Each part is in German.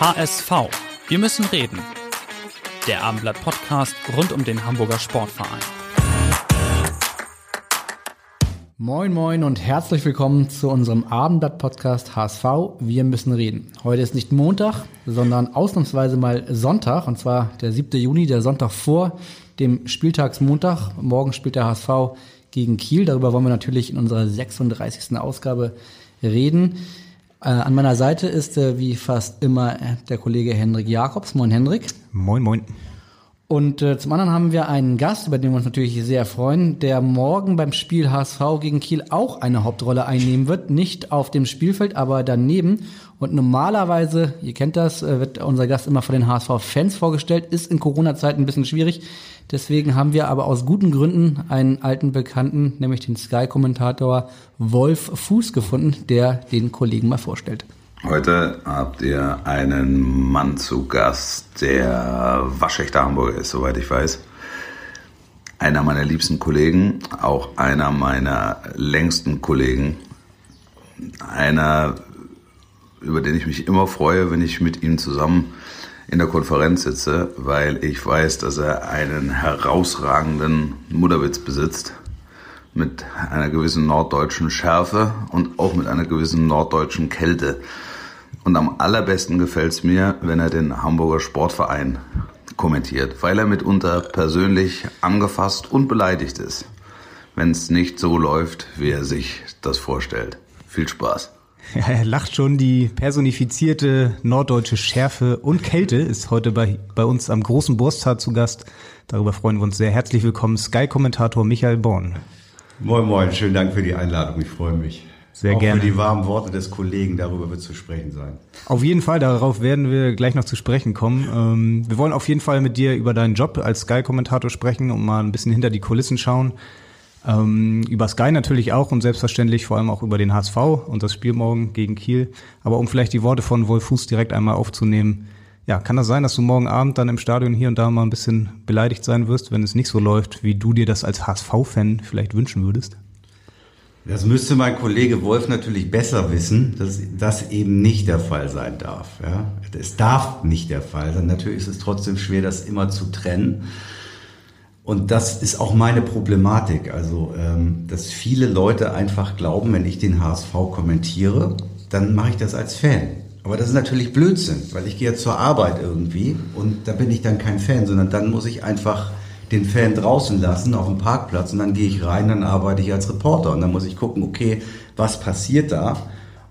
HSV. Wir müssen reden. Der Abendblatt Podcast rund um den Hamburger Sportverein. Moin moin und herzlich willkommen zu unserem Abendblatt Podcast HSV. Wir müssen reden. Heute ist nicht Montag, sondern ausnahmsweise mal Sonntag und zwar der 7. Juni, der Sonntag vor dem Spieltagsmontag. Morgen spielt der HSV gegen Kiel. Darüber wollen wir natürlich in unserer 36. Ausgabe reden. Äh, an meiner Seite ist äh, wie fast immer äh, der Kollege Hendrik Jakobs. Moin Hendrik. Moin moin. Und äh, zum anderen haben wir einen Gast, über den wir uns natürlich sehr freuen, der morgen beim Spiel HSV gegen Kiel auch eine Hauptrolle einnehmen wird. Nicht auf dem Spielfeld, aber daneben. Und normalerweise, ihr kennt das, äh, wird unser Gast immer von den HSV-Fans vorgestellt. Ist in Corona-Zeiten ein bisschen schwierig. Deswegen haben wir aber aus guten Gründen einen alten Bekannten, nämlich den Sky-Kommentator Wolf Fuß gefunden, der den Kollegen mal vorstellt. Heute habt ihr einen Mann zu Gast, der waschechter Hamburger ist, soweit ich weiß. Einer meiner liebsten Kollegen, auch einer meiner längsten Kollegen. Einer, über den ich mich immer freue, wenn ich mit ihm zusammen in der Konferenz sitze, weil ich weiß, dass er einen herausragenden Mutterwitz besitzt mit einer gewissen norddeutschen Schärfe und auch mit einer gewissen norddeutschen Kälte. Und am allerbesten gefällt es mir, wenn er den Hamburger Sportverein kommentiert, weil er mitunter persönlich angefasst und beleidigt ist, wenn es nicht so läuft, wie er sich das vorstellt. Viel Spaß. Ja, er lacht schon. Die personifizierte norddeutsche Schärfe und Kälte ist heute bei, bei uns am großen Bursttag zu Gast. Darüber freuen wir uns sehr. Herzlich willkommen, Sky-Kommentator Michael Born. Moin, moin. Schönen Dank für die Einladung. Ich freue mich. Sehr Auch gerne. für die warmen Worte des Kollegen, darüber wird zu sprechen sein. Auf jeden Fall, darauf werden wir gleich noch zu sprechen kommen. Ähm, wir wollen auf jeden Fall mit dir über deinen Job als Sky-Kommentator sprechen und mal ein bisschen hinter die Kulissen schauen. Ähm, über Sky natürlich auch und selbstverständlich vor allem auch über den HSV und das Spiel morgen gegen Kiel. Aber um vielleicht die Worte von Wolf Fuß direkt einmal aufzunehmen, ja, kann das sein, dass du morgen Abend dann im Stadion hier und da mal ein bisschen beleidigt sein wirst, wenn es nicht so läuft, wie du dir das als HSV-Fan vielleicht wünschen würdest? Das müsste mein Kollege Wolf natürlich besser wissen, dass das eben nicht der Fall sein darf. Ja? Es darf nicht der Fall sein. Natürlich ist es trotzdem schwer, das immer zu trennen. Und das ist auch meine Problematik. Also, ähm, dass viele Leute einfach glauben, wenn ich den HSV kommentiere, dann mache ich das als Fan. Aber das ist natürlich Blödsinn, weil ich gehe zur Arbeit irgendwie und da bin ich dann kein Fan, sondern dann muss ich einfach den Fan draußen lassen auf dem Parkplatz und dann gehe ich rein, dann arbeite ich als Reporter und dann muss ich gucken, okay, was passiert da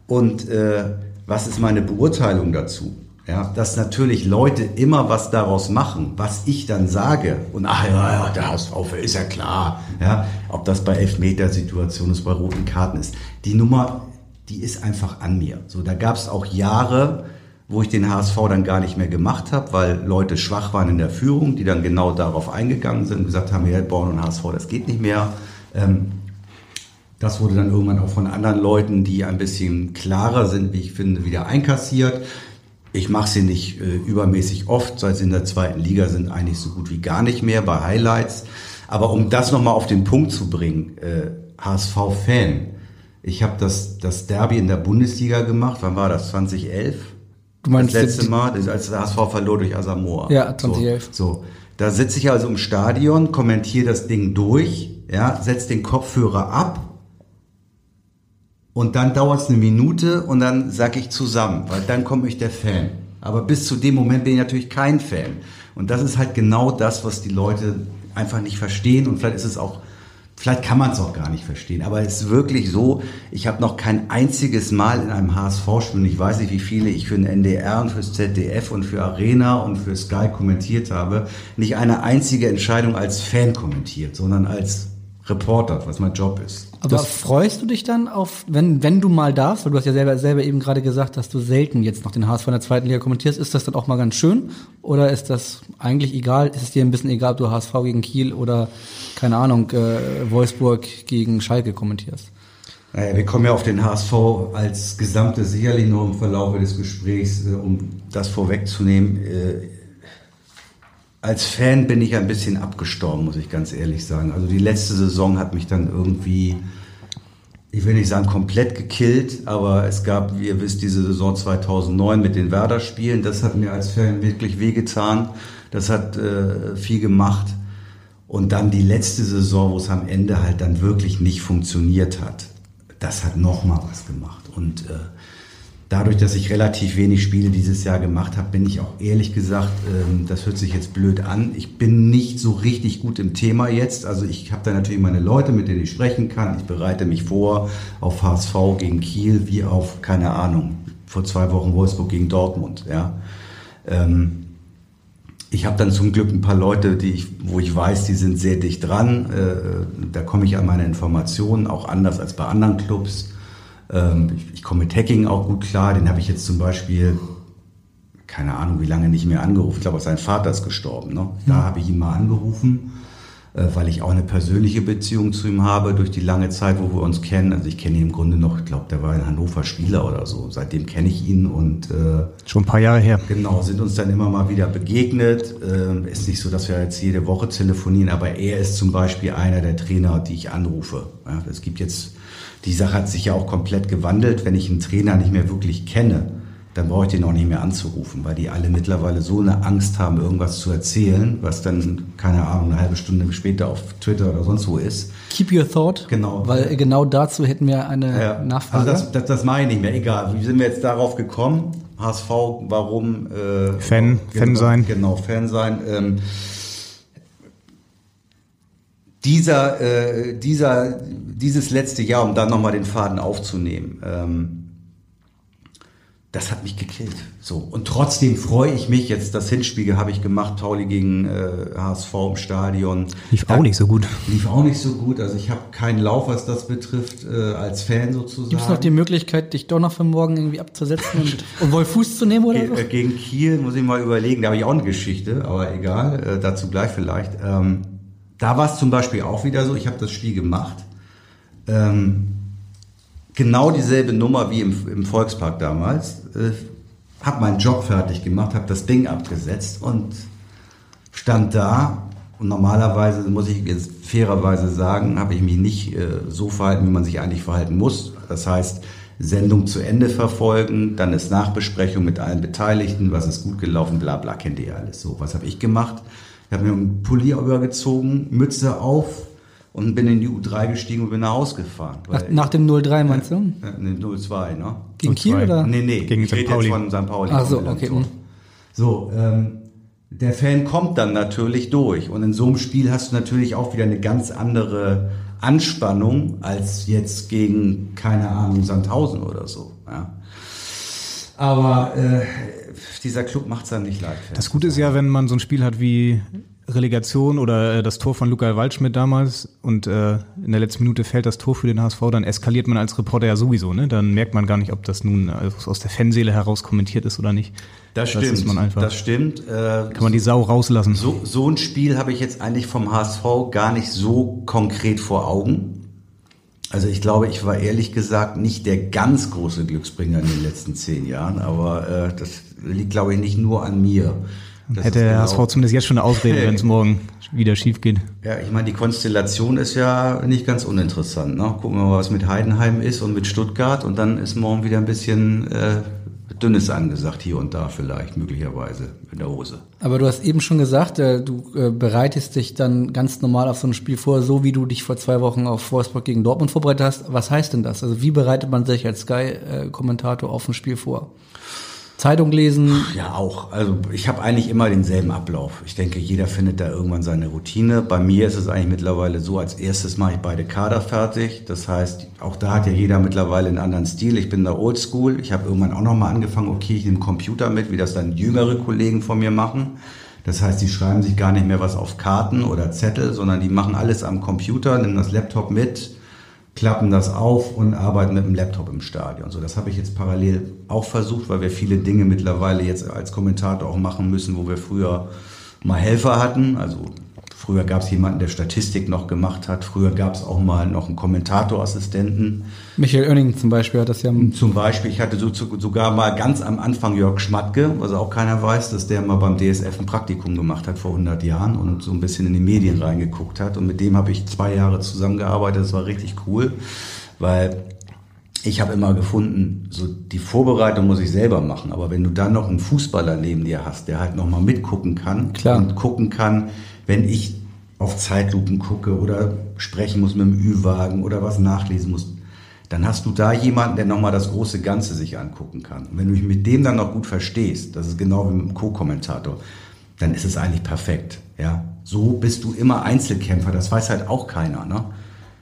und äh, was ist meine Beurteilung dazu? Ja, dass natürlich Leute immer was daraus machen, was ich dann sage. Und ach ja, ja der HSV ist ja klar. Ja, ob das bei Elfmetersituationen ist, bei roten Karten ist. Die Nummer, die ist einfach an mir. So, da gab es auch Jahre, wo ich den HSV dann gar nicht mehr gemacht habe, weil Leute schwach waren in der Führung, die dann genau darauf eingegangen sind und gesagt haben, ja, Born und HSV, das geht nicht mehr. Ähm, das wurde dann irgendwann auch von anderen Leuten, die ein bisschen klarer sind, wie ich finde, wieder einkassiert. Ich mache sie nicht äh, übermäßig oft, seit sie in der zweiten Liga sind, eigentlich so gut wie gar nicht mehr bei Highlights. Aber um das nochmal auf den Punkt zu bringen, äh, HSV-Fan. Ich habe das, das Derby in der Bundesliga gemacht. Wann war das? 2011? Du meinst das letzte Mal, als der HSV verlor durch Asamoah. Ja, 2011. So, so. da sitze ich also im Stadion, kommentiere das Ding durch, ja, setze den Kopfhörer ab und dann dauert es eine Minute und dann sag ich zusammen, weil dann komme ich der Fan. Aber bis zu dem Moment bin ich natürlich kein Fan. Und das ist halt genau das, was die Leute einfach nicht verstehen und vielleicht ist es auch Vielleicht kann man es auch gar nicht verstehen, aber es ist wirklich so, ich habe noch kein einziges Mal in einem HSV-Spiel, ich weiß nicht, wie viele ich für den NDR und fürs ZDF und für Arena und für Sky kommentiert habe, nicht eine einzige Entscheidung als Fan kommentiert, sondern als Reporter, was mein Job ist. Aber Das- freust du dich dann auf, wenn, wenn du mal darfst, weil du hast ja selber, selber eben gerade gesagt, dass du selten jetzt noch den HSV in der zweiten Liga kommentierst, ist das dann auch mal ganz schön? Oder ist das eigentlich egal? Ist es dir ein bisschen egal, ob du HSV gegen Kiel oder, keine Ahnung, äh, Wolfsburg gegen Schalke kommentierst? Naja, wir kommen ja auf den HSV als Gesamte sicherlich noch im Verlauf des Gesprächs, äh, um das vorwegzunehmen. Äh, Als Fan bin ich ein bisschen abgestorben, muss ich ganz ehrlich sagen. Also die letzte Saison hat mich dann irgendwie, ich will nicht sagen komplett gekillt, aber es gab, wie ihr wisst, diese Saison 2009 mit den Werder-Spielen. Das hat mir als Fan wirklich wehgetan. Das hat äh, viel gemacht. Und dann die letzte Saison, wo es am Ende halt dann wirklich nicht funktioniert hat, das hat nochmal was gemacht. Und äh, dadurch, dass ich relativ wenig Spiele dieses Jahr gemacht habe, bin ich auch ehrlich gesagt, ähm, das hört sich jetzt blöd an, ich bin nicht so richtig gut im Thema jetzt. Also ich habe da natürlich meine Leute, mit denen ich sprechen kann. Ich bereite mich vor auf HSV gegen Kiel, wie auf, keine Ahnung, vor zwei Wochen Wolfsburg gegen Dortmund. Ja. Ähm, ich habe dann zum Glück ein paar Leute, die ich, wo ich weiß, die sind sehr dicht dran. Äh, da komme ich an meine Informationen, auch anders als bei anderen Clubs. Ähm, ich, ich komme mit Hacking auch gut klar. Den habe ich jetzt zum Beispiel, keine Ahnung, wie lange nicht mehr angerufen. Ich glaube, sein Vater ist gestorben. Ne? Da habe ich ihn mal angerufen, äh, weil ich auch eine persönliche Beziehung zu ihm habe durch die lange Zeit, wo wir uns kennen. Also ich kenne ihn im Grunde noch, ich glaube, der war in Hannover Spieler oder so. Seitdem kenne ich ihn und äh, Schon ein paar Jahre her. Genau, sind uns dann immer mal wieder begegnet. Ähm, ist nicht so, dass wir jetzt jede Woche telefonieren, aber er ist zum Beispiel einer der Trainer, die ich anrufe. Ja, es gibt jetzt, die Sache hat sich ja auch komplett gewandelt. Wenn ich einen Trainer nicht mehr wirklich kenne, dann brauche ich den auch nicht mehr anzurufen, weil die alle mittlerweile so eine Angst haben, irgendwas zu erzählen, was dann, keine Ahnung, eine halbe Stunde später auf Twitter oder sonst wo ist. Keep your thought. Genau. Weil genau dazu hätten wir eine Ja, Nachfrage. Also das, das, das mache ich nicht mehr. Egal. Wie sind wir jetzt darauf gekommen? HSV, warum? Äh, Fan- genau, Fan sein. Genau, Fan sein. Ähm, dieser, äh, dieser, dieses letzte Jahr, um dann nochmal den Faden aufzunehmen, ähm, das hat mich gekillt. So. Und trotzdem freue ich mich jetzt, das Hinspiel habe ich gemacht, Pauli gegen äh, HSV im Stadion. Lief auch nicht so gut. Lief auch nicht so gut. Also ich habe keinen Lauf, was das betrifft, äh, als Fan sozusagen. Gibt es noch die Möglichkeit, dich doch noch für morgen irgendwie abzusetzen und, und wohl Fuß zu nehmen oder Ge so? äh, gegen Kiel muss ich mal überlegen. Da habe ich auch eine Geschichte, aber egal, äh, dazu gleich vielleicht. Ähm, da war es zum Beispiel auch wieder so, ich habe das Spiel gemacht. Ähm, genau dieselbe Nummer wie im, im Volkspark damals. Äh, habe meinen Job fertig gemacht, habe das Ding abgesetzt und stand da. Und normalerweise, muss ich jetzt fairerweise sagen, habe ich mich nicht äh, so verhalten, wie man sich eigentlich verhalten muss. Das heißt, Sendung zu Ende verfolgen, dann ist Nachbesprechung mit allen Beteiligten, was ist gut gelaufen, bla bla, kennt ihr alles so. Was habe ich gemacht? Ich habe mir einen Pulli übergezogen, Mütze auf und bin in die U3 gestiegen und bin nach Hause gefahren. Nach, nach dem 0-3 meinst du? Äh, ne, 02, ne? Gegen Kiel zwei. oder? Nee, nee, Gegen ich St. rede Pauli. jetzt von St. Pauli. Ach so, okay, Landtor. mhm. So, ähm, der Fan kommt dann natürlich durch. Und in so einem Spiel hast du natürlich auch wieder eine ganz andere Anspannung als jetzt gegen, keine Ahnung, Sandhausen oder so. Ja. Aber äh, dieser Club macht es dann nicht leicht. Das Gute ist ja, wenn man so ein Spiel hat wie Relegation oder äh, das Tor von Luca Waldschmidt damals und äh, in der letzten Minute fällt das Tor für den HSV, dann eskaliert man als Reporter ja sowieso, ne? Dann merkt man gar nicht, ob das nun äh, aus der Fanseele heraus kommentiert ist oder nicht. Das Das stimmt. ist man einfach. Das stimmt. Äh, Kann man die Sau rauslassen. So, so ein Spiel habe ich jetzt eigentlich vom HSV gar nicht so konkret vor Augen. Also ich glaube, ich war ehrlich gesagt nicht der ganz große Glücksbringer in den letzten zehn Jahren, aber äh, das liegt, glaube ich, nicht nur an mir. Das Hätte der genau- HSV zumindest jetzt schon eine Ausrede, wenn es morgen wieder schief geht. Ja, ich meine, die Konstellation ist ja nicht ganz uninteressant. Ne? Gucken wir mal, was mit Heidenheim ist und mit Stuttgart und dann ist morgen wieder ein bisschen äh, Dünnes angesagt, hier und da vielleicht, möglicherweise in der Hose. Aber du hast eben schon gesagt, äh, du äh, bereitest dich dann ganz normal auf so ein Spiel vor, so wie du dich vor zwei Wochen auf Wolfsburg gegen Dortmund vorbereitet hast. Was heißt denn das? Also wie bereitet man sich als Sky-Kommentator auf ein Spiel vor? Zeitung lesen, Ja, auch. Also ich habe eigentlich immer denselben Ablauf. Ich denke, jeder findet da irgendwann seine Routine. Bei mir ist es eigentlich mittlerweile so, als erstes mache ich beide Kader fertig. Das heißt, auch da hat ja jeder mittlerweile einen anderen Stil. Ich bin da oldschool. Ich habe irgendwann auch nochmal angefangen, okay, ich nehme Computer mit, wie das dann jüngere Kollegen von mir machen. Das heißt, die schreiben sich gar nicht mehr was auf Karten oder Zettel, sondern die machen alles am Computer, nehmen das Laptop mit, klappen das auf und arbeiten mit dem Laptop im Stadion. So, das habe ich jetzt parallel auch versucht, weil wir viele Dinge mittlerweile jetzt als Kommentator auch machen müssen, wo wir früher mal Helfer hatten. Also früher gab es jemanden, der Statistik noch gemacht hat. Früher gab es auch mal noch einen Kommentatorassistenten. Michael Oenning zum Beispiel hat das ja. Zum Beispiel, ich hatte so, sogar mal ganz am Anfang Jörg Schmatke, was auch keiner weiß, dass der mal beim DSF ein Praktikum gemacht hat vor 100 Jahren und so ein bisschen in die Medien reingeguckt hat. Und mit dem habe ich zwei Jahre zusammengearbeitet. Das war richtig cool, weil ich habe immer gefunden, so die Vorbereitung muss ich selber machen. Aber wenn du dann noch einen Fußballer neben dir hast, der halt noch mal mitgucken kann Klar. und gucken kann, wenn ich auf Zeitlupen gucke oder sprechen muss mit dem Ü-Wagen oder was nachlesen muss, dann hast du da jemanden, der nochmal das große Ganze sich angucken kann. Und wenn du dich mit dem dann noch gut verstehst, das ist genau wie mit dem Co-Kommentator, dann ist es eigentlich perfekt. Ja, so bist du immer Einzelkämpfer. Das weiß halt auch keiner. Ne?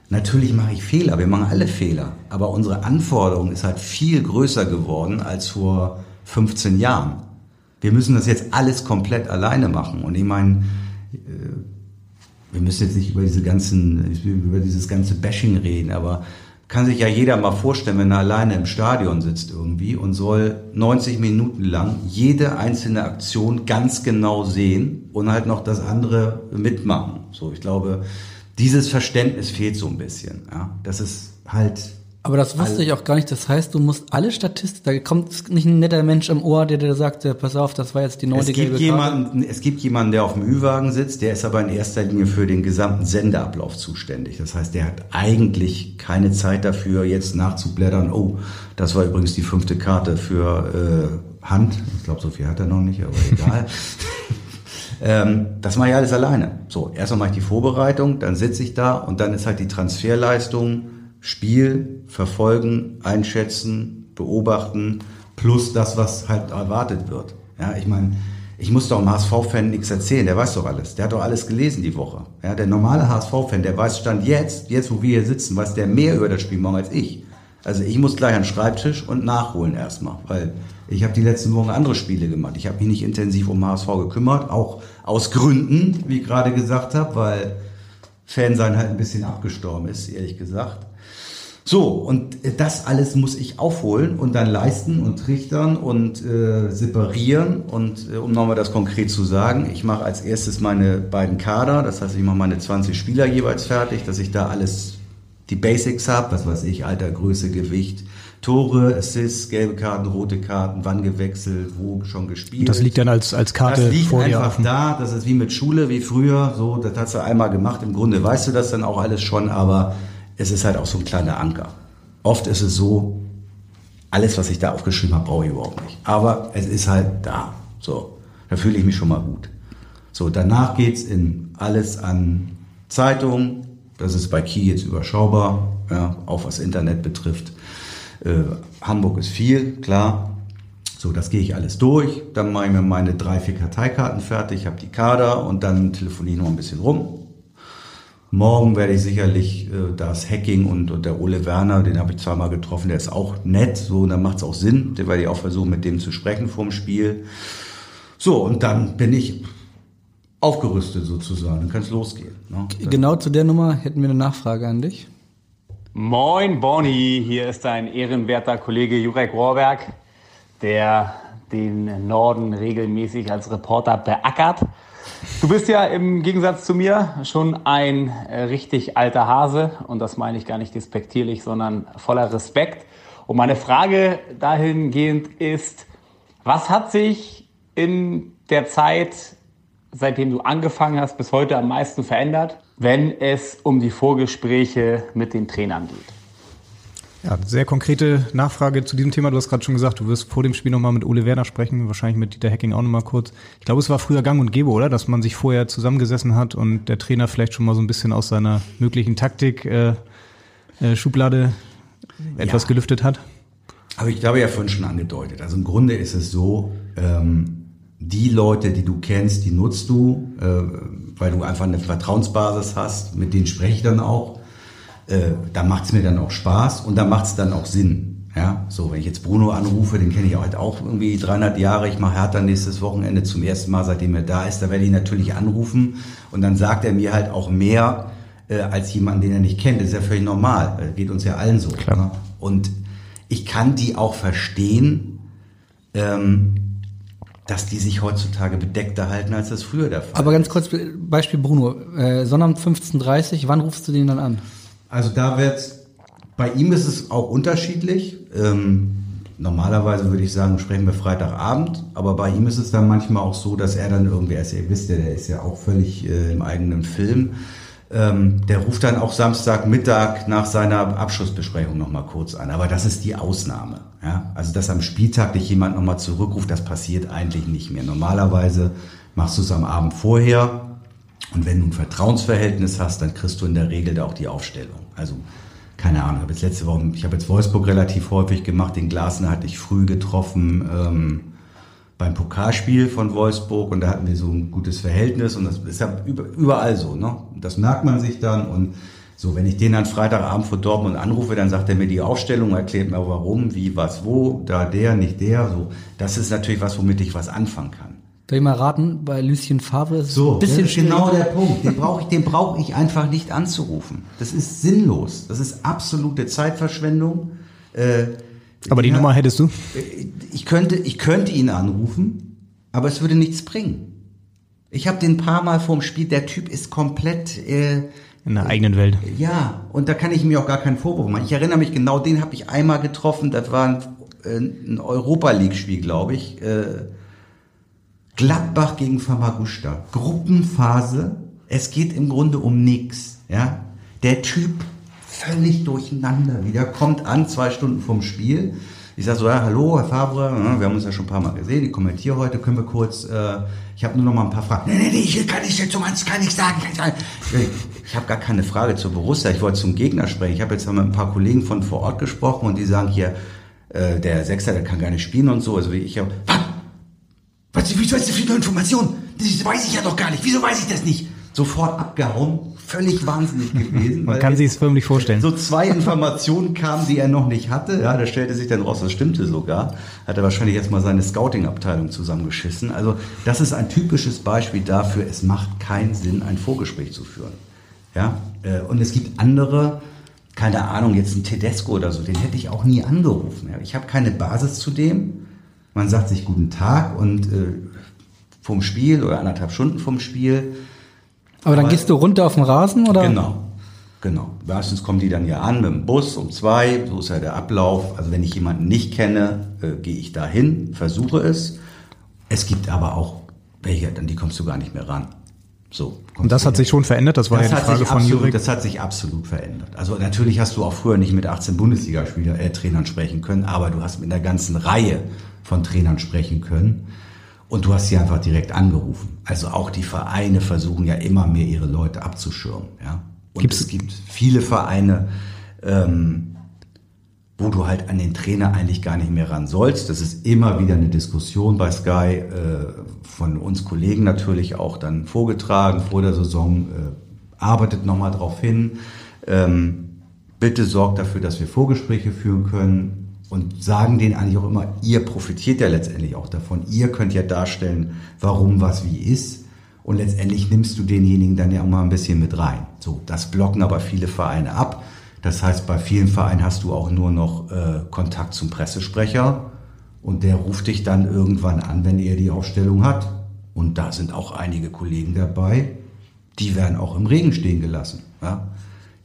Natürlich mache ich Fehler. Wir machen alle Fehler. Aber unsere Anforderung ist halt viel größer geworden als vor 15 Jahren. Wir müssen das jetzt alles komplett alleine machen. Und ich meine, äh, wir müssen jetzt nicht über diese ganzen, über dieses ganze Bashing reden, aber kann sich ja jeder mal vorstellen, wenn er alleine im Stadion sitzt irgendwie und soll 90 Minuten lang jede einzelne Aktion ganz genau sehen und halt noch das andere mitmachen. So, ich glaube, dieses Verständnis fehlt so ein bisschen. Ja, das ist halt Aber das wusste ich auch gar nicht. Das heißt, du musst alle Statistiken, da kommt nicht ein netter Mensch im Ohr, der dir sagt, ja, pass auf, das war jetzt die neunte Es gibt, jemanden, es gibt jemanden, der auf dem Ü-Wagen sitzt, der ist aber in erster Linie für den gesamten Sendeablauf zuständig. Das heißt, der hat eigentlich keine Zeit dafür, jetzt nachzublättern, oh, das war übrigens die fünfte Karte für äh, Hand. Ich glaube, so viel hat er noch nicht, aber egal. ähm, das mache ich alles alleine. So, erstmal mache ich die Vorbereitung, dann sitze ich da und dann ist halt die Transferleistung, Spiel, verfolgen, einschätzen, beobachten, plus das, was halt erwartet wird. Ja, ich meine, ich muss doch dem HSV-Fan nichts erzählen, der weiß doch alles. Der hat doch alles gelesen die Woche. Ja, der normale HSV-Fan, der weiß Stand jetzt, jetzt wo wir hier sitzen, weiß der mehr über das Spiel morgen als ich. Also ich muss gleich an den Schreibtisch und nachholen erstmal, weil ich habe die letzten Wochen andere Spiele gemacht. Ich habe mich nicht intensiv um HSV gekümmert, auch aus Gründen, wie ich gerade gesagt habe, weil Fan sein halt ein bisschen abgestorben ist, ehrlich gesagt. So, und das alles muss ich aufholen und dann leisten und trichtern und äh, separieren. Und äh, um nochmal das konkret zu sagen, ich mache als erstes meine beiden Kader, das heißt, ich mache meine 20 Spieler jeweils fertig, dass ich da alles, die Basics habe, was weiß ich, Alter, Größe, Gewicht, Tore, Assists, gelbe Karten, rote Karten, wann gewechselt, wo schon gespielt. Das liegt dann als, als Karte Das liegt vor dir einfach da, das ist wie mit Schule, wie früher, so, das hast du einmal gemacht, im Grunde weißt du das dann auch alles schon, aber es ist halt auch so ein kleiner Anker. Oft ist es so, alles, was ich da aufgeschrieben habe, brauche ich überhaupt nicht. Aber es ist halt da, so, da fühle ich mich schon mal gut. So, danach geht's in alles an Zeitung, das ist bei Key jetzt überschaubar, ja, auch was Internet betrifft. Äh, Hamburg ist viel, klar. So, das gehe ich alles durch. Dann mache ich mir meine drei, vier Karteikarten fertig, habe die Kader und dann telefoniere ich noch ein bisschen rum. Morgen werde ich sicherlich äh, das Hacking und, und der Ole Werner, den habe ich zweimal getroffen, der ist auch nett, so, und dann macht es auch Sinn. Den werde ich auch versuchen, mit dem zu sprechen vorm Spiel. So, und dann bin ich aufgerüstet sozusagen. Dann kann es losgehen. Ne? Genau zu der Nummer hätten wir eine Nachfrage an dich. Moin Bonnie, hier ist dein ehrenwerter Kollege Jurek Rohrberg, der den Norden regelmäßig als Reporter beackert. Du bist ja im Gegensatz zu mir schon ein äh, richtig alter Hase und das meine ich gar nicht despektierlich, sondern voller Respekt. Und meine Frage dahingehend ist, was hat sich in der Zeit, seitdem du angefangen hast, bis heute am meisten verändert, wenn es um die Vorgespräche mit den Trainern geht? Ja, sehr konkrete Nachfrage zu diesem Thema. Du hast gerade schon gesagt, du wirst vor dem Spiel nochmal mit Ole Werner sprechen, wahrscheinlich mit Dieter Hacking auch nochmal kurz. Ich glaube, es war früher gang und gäbe, oder? Dass man sich vorher zusammengesessen hat und der Trainer vielleicht schon mal so ein bisschen aus seiner möglichen Taktik äh, äh, Schublade etwas Ja. gelüftet hat. Aber ich glaube ja vorhin schon angedeutet. Also im Grunde ist es so, ähm, die Leute, die du kennst, die nutzt du, äh, weil du einfach eine Vertrauensbasis hast, mit denen spreche ich dann auch. Äh, da macht es mir dann auch Spaß und da macht es dann auch Sinn. Ja, so wenn ich jetzt Bruno anrufe, den kenne ich halt auch irgendwie 300 Jahre. Ich mache Hertha nächstes Wochenende zum ersten Mal, seitdem er da ist. Da werde ich natürlich anrufen und dann sagt er mir halt auch mehr, äh, als jemanden, den er nicht kennt. Das ist ja völlig normal. Das geht uns ja allen so. Klar. Ne? Und ich kann die auch verstehen, ähm, dass die sich heutzutage bedeckter halten, als das früher der Fall Aber ganz kurz, Beispiel Bruno. Äh, Sonnabend 15.30 wann rufst du den dann an? Also da wird's, bei ihm ist es auch unterschiedlich. Ähm, normalerweise würde ich sagen, sprechen wir Freitagabend, aber bei ihm ist es dann manchmal auch so, dass er dann irgendwie, also ihr wisst ja, der ist ja auch völlig äh, im eigenen Film. Ähm, der ruft dann auch Samstagmittag nach seiner Abschlussbesprechung nochmal kurz an. Aber das ist die Ausnahme. Ja? Also, dass am Spieltag dich jemand nochmal zurückruft, das passiert eigentlich nicht mehr. Normalerweise machst du es am Abend vorher. Und wenn du ein Vertrauensverhältnis hast, dann kriegst du in der Regel da auch die Aufstellung. Also, keine Ahnung, habe jetzt letzte Woche, ich habe jetzt Wolfsburg relativ häufig gemacht, den Glasner hatte ich früh getroffen. Ähm, beim Pokalspiel von Wolfsburg und da hatten wir so ein gutes Verhältnis und das ist ja überall so, ne? Das merkt man sich dann und so, wenn ich den dann Freitagabend vor Dortmund anrufe, dann sagt er mir die Aufstellung, erklärt mir warum, wie, was, wo, da der, nicht der, so. Das ist natürlich was, womit ich was anfangen kann. Soll ich mal raten, bei Lucien Favre ist es So, ein bisschen das ist genau der Punkt. Den brauche ich, den brauche ich einfach nicht anzurufen. Das ist sinnlos. Das ist absolute Zeitverschwendung. Äh, Aber die ja, Nummer hättest du? ich könnte, ich könnte ihn anrufen, aber es würde nichts bringen. Ich habe den ein paar Mal vorm Spiel, der Typ ist komplett, äh, In der eigenen Welt. ja, und da kann ich mir auch gar keinen Vorwurf machen. Ich erinnere mich genau, den habe ich einmal getroffen, das war ein, äh, ein Europa League-Spiel, glaube ich. Äh, Gladbach gegen Famagusta. Gruppenphase. Es geht im Grunde um nichts. Ja? Der Typ völlig durcheinander wieder, kommt an, zwei Stunden vom Spiel. Ich sage so, ja, hallo, Herr Favre, ja, wir haben uns ja schon ein paar Mal gesehen, ich kommentiere heute, können wir kurz, äh, ich habe nur noch mal ein paar Fragen. Nee, nee, nee, ich kann nicht dazu, kann ich sagen. Kann ich sagen. Ich habe gar keine Frage zur Borussia, ich wollte zum Gegner sprechen. Ich habe jetzt mit ein paar Kollegen von vor Ort gesprochen und die sagen hier, äh, der Sechser, der kann gar nicht spielen und so. Also wie ich habe, was, wieso ist das für eine Information? Das weiß ich ja doch gar nicht. Wieso weiß ich das nicht? Sofort abgehauen, völlig wahnsinnig gewesen. Man kann sich es förmlich vorstellen. So zwei Informationen kamen, die er noch nicht hatte. Ja, da stellte sich dann raus, das stimmte sogar. Hat er wahrscheinlich jetzt mal seine Scouting-Abteilung zusammengeschissen. Also das ist ein typisches Beispiel dafür, es macht keinen Sinn, ein Vorgespräch zu führen. Ja, äh, und es gibt andere, keine Ahnung, jetzt ein Tedesco oder so, den hätte ich auch nie angerufen. Ich habe keine Basis zu dem. Man sagt sich guten Tag und äh, vom Spiel oder anderthalb Stunden vom Spiel. Aber dann Aber- gehst du runter auf den Rasen oder? Genau. Genau. Meistens kommen die dann ja an mit dem Bus um zwei, so ist ja der Ablauf. Also wenn ich jemanden nicht kenne, äh, gehe ich dahin, versuche es. Es gibt aber auch welche, an die kommst du gar nicht mehr ran. So. Und das hat sich schon verändert, das war Das ja die Frage von absolut, Jurek. das hat sich absolut verändert. Also natürlich hast du auch früher nicht mit 18 Bundesligaspielern, äh, Trainern sprechen können, aber du hast mit einer ganzen Reihe von Trainern sprechen können. Und du hast sie einfach direkt angerufen. Also auch die Vereine versuchen ja immer mehr ihre Leute abzuschirmen. Ja? Und Gibt's- es gibt viele Vereine, ähm, wo du halt an den Trainer eigentlich gar nicht mehr ran sollst. Das ist immer wieder eine Diskussion bei Sky, äh, von uns Kollegen natürlich auch dann vorgetragen vor der Saison. Äh, arbeitet nochmal drauf hin. Ähm, bitte sorgt dafür, dass wir Vorgespräche führen können und sagen denen eigentlich auch immer, ihr profitiert ja letztendlich auch davon. Ihr könnt ja darstellen, warum was wie ist. Und letztendlich nimmst du denjenigen dann ja auch mal ein bisschen mit rein. So, das blocken aber viele Vereine ab. Das heißt, bei vielen Vereinen hast du auch nur noch äh, Kontakt zum Pressesprecher und der ruft dich dann irgendwann an, wenn er die Aufstellung hat. Und da sind auch einige Kollegen dabei, die werden auch im Regen stehen gelassen. Ja?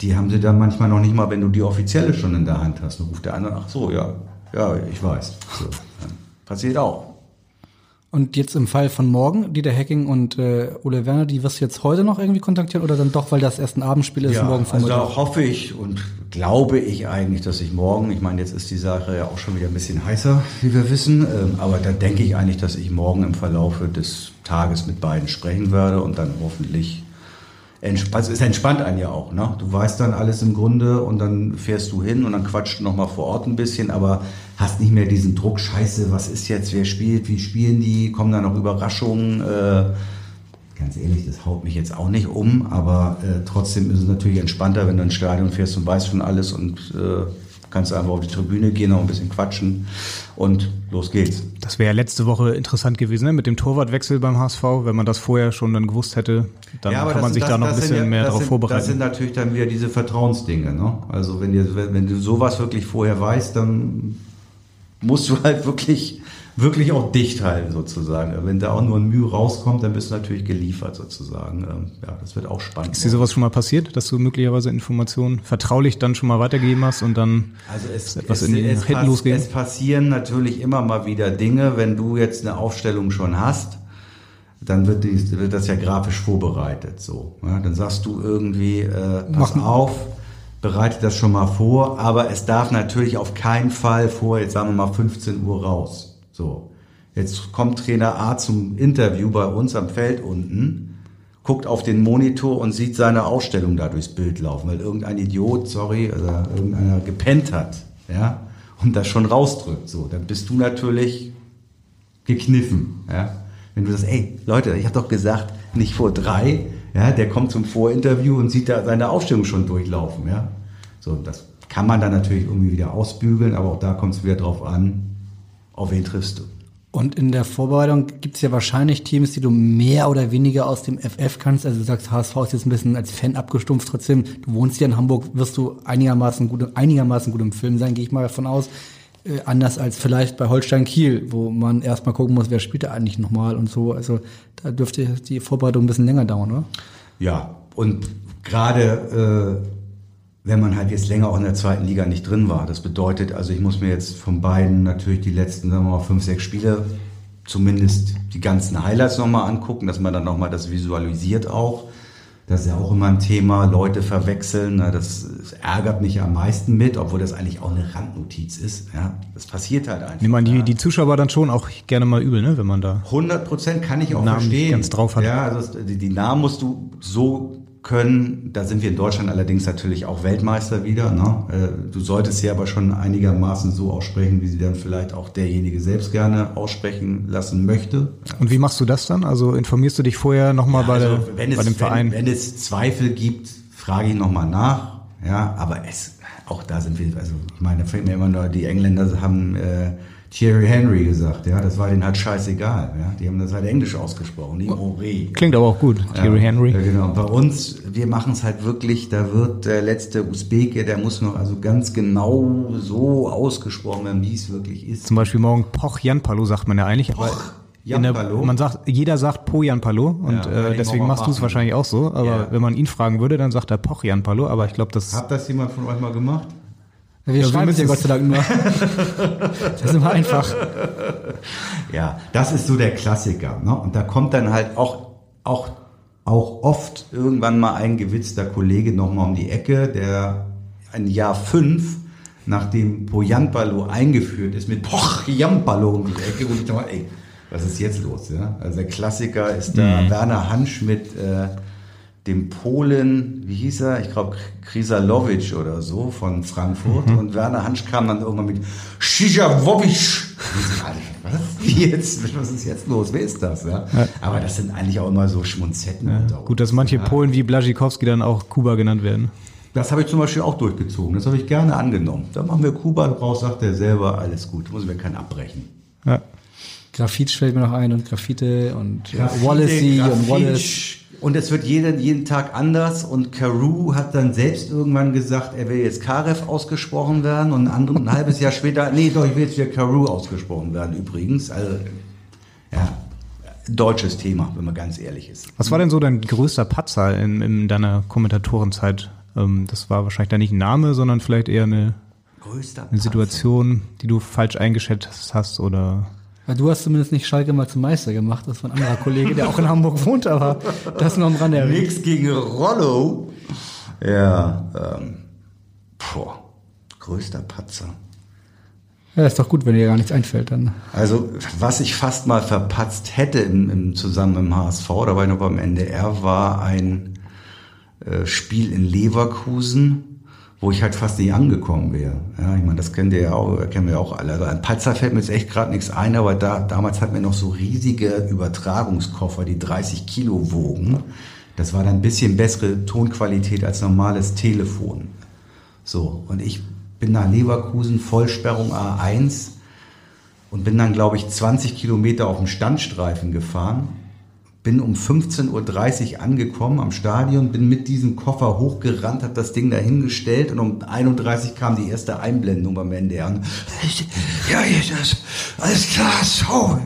Die haben sie dann manchmal noch nicht mal, wenn du die offizielle schon in der Hand hast. Dann ruft der andere, ach so, ja, ja, ich weiß. So. Passiert auch. Und jetzt im Fall von morgen, Dieter Hacking und äh, Ole Werner, die wirst du jetzt heute noch irgendwie kontaktieren oder dann doch, weil das erst ein Abendspiel ist, Ja, morgen also da Vormittag? hoffe ich und glaube ich eigentlich, dass ich morgen, ich meine, jetzt ist die Sache ja auch schon wieder ein bisschen heißer, wie wir wissen, ähm, aber da denke ich eigentlich, dass ich morgen im Verlaufe des Tages mit beiden sprechen werde und dann hoffentlich entspannt, es entspannt einen ja auch, ne? Du weißt dann alles im Grunde und dann fährst du hin und dann quatscht du nochmal vor Ort ein bisschen, aber hast nicht mehr diesen Druck, scheiße, was ist jetzt, wer spielt, wie spielen die, kommen da noch Überraschungen, äh, Ganz ehrlich, das haut mich jetzt auch nicht um, aber äh, trotzdem ist es natürlich entspannter, wenn du ins Stadion fährst und weißt schon alles und äh, kannst einfach auf die Tribüne gehen, noch ein bisschen quatschen und los geht's. Das wäre ja letzte Woche interessant gewesen, ne? mit dem Torwartwechsel beim HSV. Wenn man das vorher schon dann gewusst hätte, dann Ja, kann man sich das- da noch ein bisschen ja- mehr darauf sind, vorbereiten. Das sind natürlich dann wieder diese Vertrauensdinge. Ne? Also wenn, dir, wenn, wenn du sowas wirklich vorher weißt, dann musst du halt wirklich, wirklich auch dicht halten sozusagen. Wenn da auch nur ein Mühe rauskommt, dann bist du natürlich geliefert sozusagen. Ähm, Ja, das wird auch spannend. Ist dir sowas schon mal passiert, dass du möglicherweise Informationen vertraulich dann schon mal weitergegeben hast und dann Also es, etwas es, in die es, nach hinten pass- losgehen? es passieren natürlich immer mal wieder Dinge, wenn du jetzt eine Aufstellung schon hast, dann wird, die, wird das ja grafisch vorbereitet. So, ja, dann sagst du irgendwie, äh, pass Mach- auf, bereite das schon mal vor, aber es darf natürlich auf keinen Fall vor, jetzt sagen wir mal 15 Uhr raus. So, jetzt kommt Trainer A zum Interview bei uns am Feld unten guckt auf den Monitor und sieht seine Ausstellung da durchs Bild laufen, weil irgendein Idiot, sorry, oder irgendeiner gepennt hat, ja, und das schon rausdrückt, so, dann bist du natürlich gekniffen, ja. Wenn du sagst, ey, Leute, ich habe doch gesagt, nicht vor drei, ja, der kommt zum Vorinterview und sieht da seine Ausstellung schon durchlaufen, ja. So, das kann man dann natürlich irgendwie wieder ausbügeln, aber auch da kommt es wieder drauf an, auf wen triffst du. Und in der Vorbereitung gibt es ja wahrscheinlich Teams, die du mehr oder weniger aus dem FF kannst. Also du sagst, HSV ist jetzt ein bisschen als Fan abgestumpft. Trotzdem, du wohnst hier in Hamburg, wirst du einigermaßen gut, einigermaßen gut im Film sein, gehe ich mal davon aus. Äh, anders als vielleicht bei Holstein Kiel, wo man erstmal gucken muss, wer spielt da eigentlich nochmal und so. Also da dürfte die Vorbereitung ein bisschen länger dauern, oder? Ja, und gerade äh, wenn man halt jetzt länger auch in der zweiten Liga nicht drin war, das bedeutet, also ich muss mir jetzt von beiden natürlich die letzten, sagen wir mal, fünf, sechs Spiele zumindest die ganzen Highlights nochmal angucken, dass man dann nochmal das visualisiert auch. Das ist ja auch immer ein Thema, Leute verwechseln, das, das ärgert mich am meisten mit, obwohl das eigentlich auch eine Randnotiz ist. Ja, das passiert halt einfach. Nimmt man die, die Zuschauer dann schon auch gerne mal übel, ne, wenn man da 100 Prozent kann ich auch Namen nicht verstehen. ganz drauf hat. Ja, also die, die Namen musst du so können. Da sind wir in Deutschland allerdings natürlich auch Weltmeister wieder. Ne? Äh, Du solltest sie aber schon einigermaßen so aussprechen, wie sie dann vielleicht auch derjenige selbst gerne aussprechen lassen möchte. Und wie machst du das dann? Also informierst du dich vorher nochmal bei, also, der, es, bei dem Verein? Wenn, wenn es Zweifel gibt, frage ich nochmal nach. Ja, aber es, auch da sind wir, also ich meine, da fällt mir immer nur, die Engländer haben äh, Thierry Henry gesagt, ja, das war denen halt scheißegal. Ja, die haben das halt Englisch ausgesprochen, nicht Henry. Klingt aber auch gut, Thierry ja, Henry. Ja, genau. Bei uns, wir machen es halt wirklich, da wird der letzte Usbeke, der muss noch also ganz genau so ausgesprochen werden, wie es wirklich ist. Zum Beispiel morgen Poch Janpalo sagt man ja eigentlich, in der, man sagt, jeder sagt Po Janpalo und Ja, äh, deswegen machst du es wahrscheinlich auch so. Aber Ja. wenn man ihn fragen würde, dann sagt er Poch Janpalo. Aber ich glaube, das Hat das jemand von euch mal gemacht? Wir Ja, wir schreiben es ja Gott sei Dank nur. das ist immer einfach. Ja, das ist so der Klassiker. Ne? Und da kommt dann halt auch, auch, auch oft irgendwann mal ein gewitzter Kollege nochmal um die Ecke, der ein Jahr fünf, nachdem Poyanpalo eingeführt ist, mit Poyanpalo um die Ecke, und ich dachte, ey, was ist jetzt los? Ja? Also der Klassiker ist da Werner Hansch mit äh, dem Polen, wie hieß er? Ich glaube Krisalowitsch oder so von Frankfurt. Und Werner Hansch kam dann irgendwann mit Szijawowicz. Was? Jetzt? Was ist jetzt los? Wer ist das? Ja? Aber das sind eigentlich auch immer so Schmunzetten. uns. gut, dass manche Polen wie Blazikowski dann auch Kuba genannt werden. Das habe ich zum Beispiel auch durchgezogen. Das habe ich gerne angenommen. Da machen wir Kuba draus, sagt er selber, alles gut. Muss mir keinen abbrechen. Ja. Grafit fällt mir noch ein und Graffite und Graffiti, Wallacey und Graffiti. Wallace. Und es wird jeden, jeden Tag anders. Und Carew hat dann selbst irgendwann gesagt, er will jetzt Karev ausgesprochen werden. Und ein, anderes, ein halbes Jahr später, nee, doch, ich will jetzt wieder Carew ausgesprochen werden, übrigens. Also, ja, deutsches Thema, wenn man ganz ehrlich ist. Was war denn so dein größter Patzer in, in deiner Kommentatorenzeit? Ähm, das war wahrscheinlich da nicht ein Name, sondern vielleicht eher eine, Größter eine Situation, die du falsch eingeschätzt hast oder Ja, du hast zumindest nicht Schalke mal zum Meister gemacht. Das war ein anderer Kollege, der auch in Hamburg wohnt, aber das nur am Rande erwähnt. Nix gegen Rollo. Ja, ähm, boah, größter Patzer. Ja, ist doch gut, wenn dir gar nichts einfällt dann. Also, was ich fast mal verpatzt hätte im, im zusammen im HSV, da war ich noch beim NDR, war ein äh, Spiel in Leverkusen, wo ich halt fast nicht angekommen wäre. Ja, ich meine, das kennt ihr ja auch, kennen wir ja auch alle. Also an Patzer fällt mir jetzt echt gerade nichts ein, aber da, damals hatten wir noch so riesige Übertragungskoffer, die 30 Kilo wogen. Das war dann ein bisschen bessere Tonqualität als normales Telefon. So, und ich bin nach Leverkusen, Vollsperrung A1 und bin dann, glaube ich, 20 Kilometer auf dem Standstreifen gefahren. Bin um 15.30 Uhr angekommen am Stadion, bin mit diesem Koffer hochgerannt, habe das Ding dahingestellt und um 31 Uhr kam die erste Einblendung beim NDR. Und, ja, das, alles klar, so.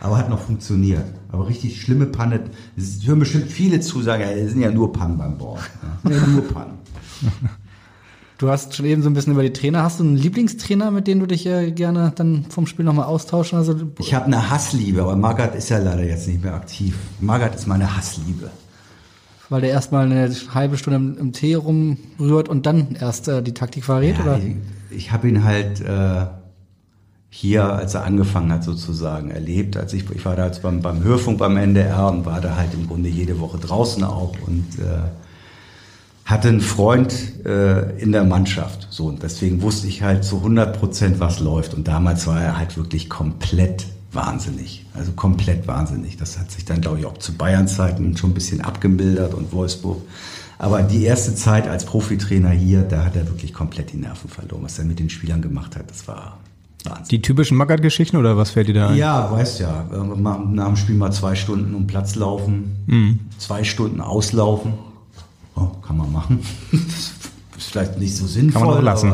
Aber hat noch funktioniert. Aber richtig schlimme Panne. Es hören bestimmt viele Zusagen, ja, es sind ja nur Pannen beim Bord. Ja, nur Pannen. Du hast schon eben so ein bisschen über die Trainer. Hast du einen Lieblingstrainer, mit dem du dich äh, gerne dann vom Spiel nochmal austauschen? Also, Ich habe eine Hassliebe, aber Magath ist ja leider jetzt nicht mehr aktiv. Magath ist meine Hassliebe. weil der erstmal eine halbe Stunde im, im Tee rumrührt und dann erst äh, die Taktik verrät? Ja, oder? ich ich habe ihn halt äh, hier, als er angefangen hat sozusagen, erlebt. Als ich, ich war da jetzt beim, beim Hörfunk beim NDR und war da halt im Grunde jede Woche draußen auch und äh, hatte einen Freund äh, in der Mannschaft. So, und deswegen wusste ich halt zu 100 Prozent, was läuft. Und damals war er halt wirklich komplett wahnsinnig. Also komplett wahnsinnig. Das hat sich dann, glaube ich, auch zu Bayern-Zeiten schon ein bisschen abgemildert und Wolfsburg. Aber die erste Zeit als Profitrainer hier, da hat er wirklich komplett die Nerven verloren. Was er mit den Spielern gemacht hat, das war Wahnsinn. Die typischen Magath-Geschichten oder was fällt dir da ein? Ja, weißt ja, nach dem Spiel mal zwei Stunden um Platz laufen, zwei Stunden auslaufen. Oh, kann man machen. ist vielleicht nicht so sinnvoll. Kann man auch lassen.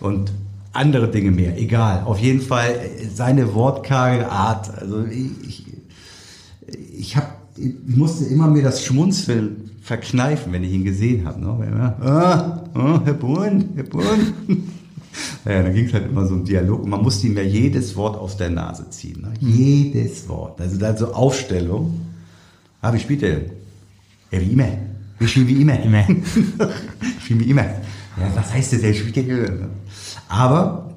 Und andere Dinge mehr, egal. Auf jeden Fall äh, seine wortkarge Art. Also ich, ich, ich, ich musste immer mir das Schmunzeln verkneifen, wenn ich ihn gesehen habe. Ne? Ah, ah, Herr Bohn, Herr Bohn. Naja, dann ging es halt immer so ein Dialog und man musste ihm ja jedes Wort aus der Nase ziehen. Ne? Jedes Wort. Also da so Aufstellung. Ah, wie spielt er denn? Ja, wie spielen wie immer. Immer. spielen wie immer. Ja, was heißt das? Er spielt immer. Aber,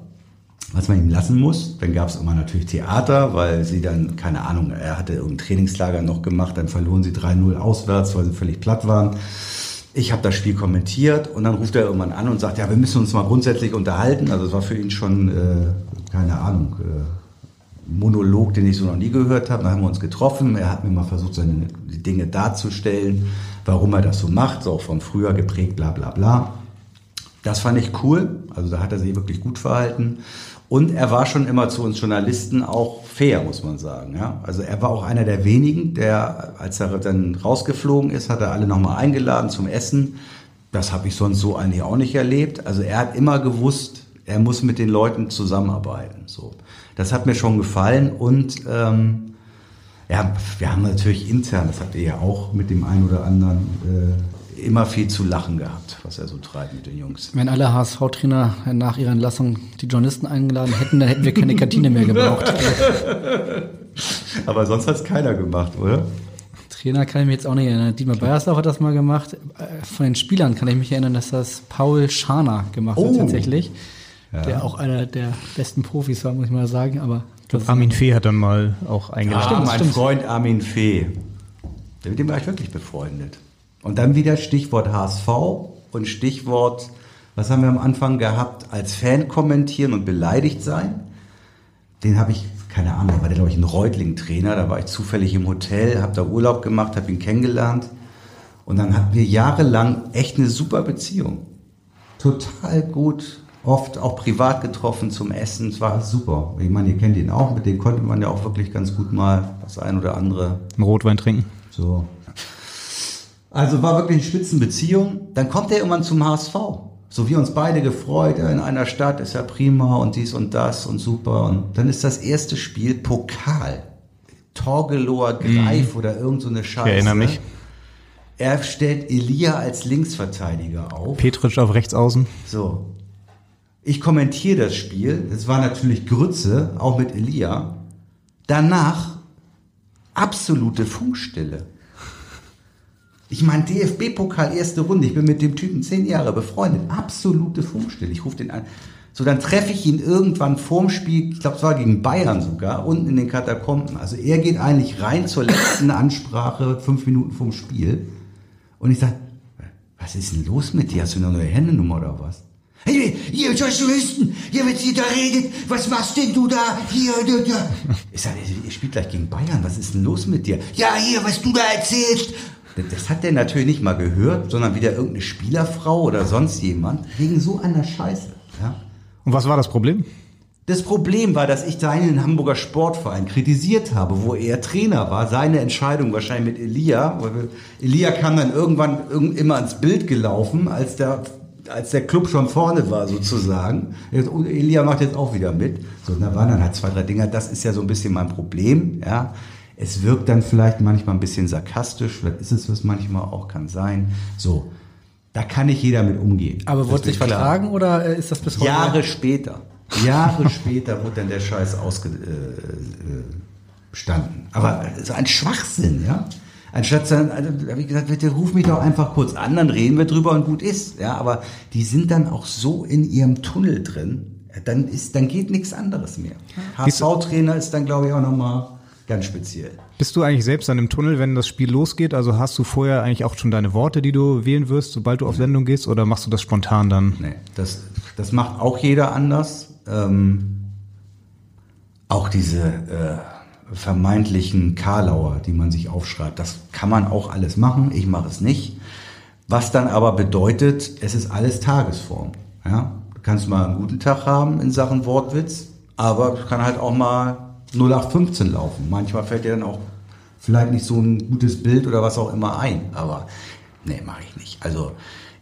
was man ihm lassen muss, dann gab es immer natürlich Theater, weil sie dann, keine Ahnung, er hatte irgendein Trainingslager noch gemacht, dann verloren sie 3-0 auswärts, weil sie völlig platt waren. Ich habe das Spiel kommentiert und dann ruft er irgendwann an und sagt, ja, wir müssen uns mal grundsätzlich unterhalten. Also es war für ihn schon, äh, keine Ahnung, äh, Monolog, den ich so noch nie gehört habe. Dann haben wir uns getroffen. Er hat mir mal versucht, seine Dinge darzustellen, warum er das so macht, so auch von früher geprägt, bla bla bla. Das fand ich cool. Also da hat er sich wirklich gut verhalten. Und er war schon immer zu uns Journalisten auch fair, muss man sagen. Ja? Also er war auch einer der wenigen, der, als er dann rausgeflogen ist, hat er alle nochmal eingeladen zum Essen. Das habe ich sonst so eigentlich auch nicht erlebt. Also er hat immer gewusst, er muss mit den Leuten zusammenarbeiten. So, das hat mir schon gefallen und ähm, ja, wir haben natürlich intern, das habt ihr ja auch mit dem einen oder anderen, äh, immer viel zu lachen gehabt, was er so treibt mit den Jungs. Wenn alle HSV-Trainer nach ihrer Entlassung die Journalisten eingeladen hätten, dann hätten wir keine Kantine mehr gebraucht. Aber sonst hat es keiner gemacht, oder? Trainer kann ich mich jetzt auch nicht erinnern. Dietmar Beiersdorf hat das mal gemacht. Äh, Von den Spielern kann ich mich erinnern, dass das Paul Scharner gemacht hat Oh. tatsächlich. Der auch einer der besten Profis war, muss ich mal sagen. Aber Armin Fee hat dann mal auch eingeladen. Ah, mein stimmt. Freund Armin Fee. Mit dem war ich wirklich befreundet. Und dann wieder Stichwort HSV und Stichwort, was haben wir am Anfang gehabt, als Fan kommentieren und beleidigt sein. Den habe ich, keine Ahnung, da war der, glaube ich, ein Reutling-Trainer. Da war ich zufällig im Hotel, habe da Urlaub gemacht, habe ihn kennengelernt. Und dann hatten wir jahrelang echt eine super Beziehung. Total gut, oft auch privat getroffen zum Essen. Es war super. Ich meine, ihr kennt ihn auch, mit dem konnte man ja auch wirklich ganz gut mal das ein oder andere Einen Rotwein trinken. so. Also war wirklich eine Spitzenbeziehung. Dann kommt er irgendwann zum HSV. So wie uns beide gefreut, ja, in einer Stadt ist ja prima und dies und das und super. Und dann ist das erste Spiel Pokal. Torgelower Greif oder irgend so eine Scheiße. Ich erinnere mich. Er stellt Elia als Linksverteidiger auf. Petric auf rechts außen. So. Ich kommentiere das Spiel. Es war natürlich Grütze, auch mit Elia. Danach absolute Funkstille. Ich meine, DFB-Pokal, erste Runde. Ich bin mit dem Typen zehn Jahre befreundet. Absolute Funkstille. Ich rufe den an. So, dann treffe ich ihn irgendwann vorm Spiel, ich glaube, es war gegen Bayern sogar, unten in den Katakomben. Also er geht eigentlich rein zur letzten Ansprache, fünf Minuten vorm Spiel. Und ich sage, was ist denn los mit dir? Hast du eine neue Handynummer oder was? Hey, hier, Journalisten, hier wird hier da redet, was machst denn du da? Hier, da, da. Ich sage, ihr spielt gleich gegen Bayern, was ist denn los mit dir? Ja, hier, was du da erzählst. Das hat der natürlich nicht mal gehört, sondern wieder irgendeine Spielerfrau oder sonst jemand wegen so einer Scheiße. Ja? Und was war das Problem? Das Problem war, dass ich seinen Hamburger Sportverein kritisiert habe, wo er Trainer war. Seine Entscheidung wahrscheinlich mit Elia. Elia kam dann irgendwann immer ins Bild gelaufen, als der, als der Club schon vorne war sozusagen. Elia macht jetzt auch wieder mit. So, da waren dann halt zwei, drei Dinger. Das ist ja so ein bisschen mein Problem. Ja, es wirkt dann vielleicht manchmal ein bisschen sarkastisch. Vielleicht ist es was manchmal auch, kann sein. So. Da kann nicht jeder mit umgehen. Aber wurde sich vertragen oder äh, ist das bis heute? Jahre später. Jahre später wurde dann der Scheiß ausgestanden. Aber so ein Schwachsinn, ja. Anstatt dann, also, habe ich gesagt, bitte ruf mich doch einfach kurz an, dann reden wir drüber und gut ist. Ja, aber die sind dann auch so in ihrem Tunnel drin, dann ist, dann geht nichts anderes mehr. HSV-Trainer ist dann, glaube ich, auch nochmal ganz speziell. Bist du eigentlich selbst dann im Tunnel, wenn das Spiel losgeht? Also hast du vorher eigentlich auch schon deine Worte, die du wählen wirst, sobald du auf Sendung gehst, oder machst du das spontan dann? Nee, das, das macht auch jeder anders. Ähm, auch diese äh, vermeintlichen Karlauer, die man sich aufschreibt, das kann man auch alles machen. Ich mache es nicht. Was dann aber bedeutet, es ist alles Tagesform. Ja? Du kannst mal einen guten Tag haben in Sachen Wortwitz, aber es kann halt auch mal 0815 laufen. Manchmal fällt dir dann auch vielleicht nicht so ein gutes Bild oder was auch immer ein, aber nee, mache ich nicht. Also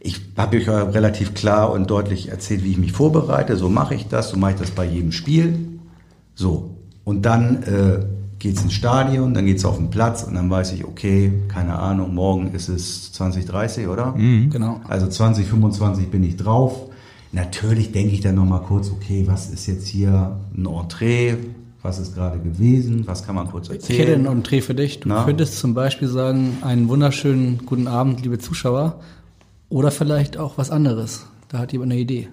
ich habe euch relativ klar und deutlich erzählt, wie ich mich vorbereite. So mache ich das, so mache ich das bei jedem Spiel. So. Und dann äh, geht's ins Stadion, dann geht's auf den Platz und dann weiß ich, okay, keine Ahnung, morgen ist es 2030, oder? Mhm, genau. Also 2025 bin ich drauf. Natürlich denke ich dann nochmal kurz, okay, was ist jetzt hier ein Entree? Was ist gerade gewesen? Was kann man kurz erzählen? Ich hätte ein Entree für dich. Du Na? könntest zum Beispiel sagen, einen wunderschönen guten Abend, liebe Zuschauer. Oder vielleicht auch was anderes. Da hat jemand eine Idee.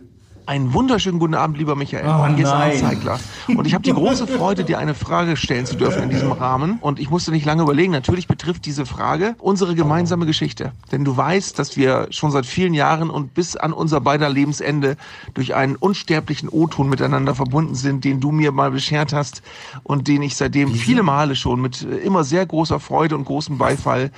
Einen wunderschönen guten Abend, lieber Michael. Oh, Hier ist nein. Anzeigler. Und ich habe die große Freude, dir eine Frage stellen zu dürfen in diesem Rahmen. Und ich musste nicht lange überlegen. Natürlich betrifft diese Frage unsere gemeinsame Geschichte. Denn du weißt, dass wir schon seit vielen Jahren und bis an unser beider Lebensende durch einen unsterblichen O-Ton miteinander verbunden sind, den du mir mal beschert hast und den ich seitdem viele Male schon mit äh, immer sehr großer Freude und großem Beifall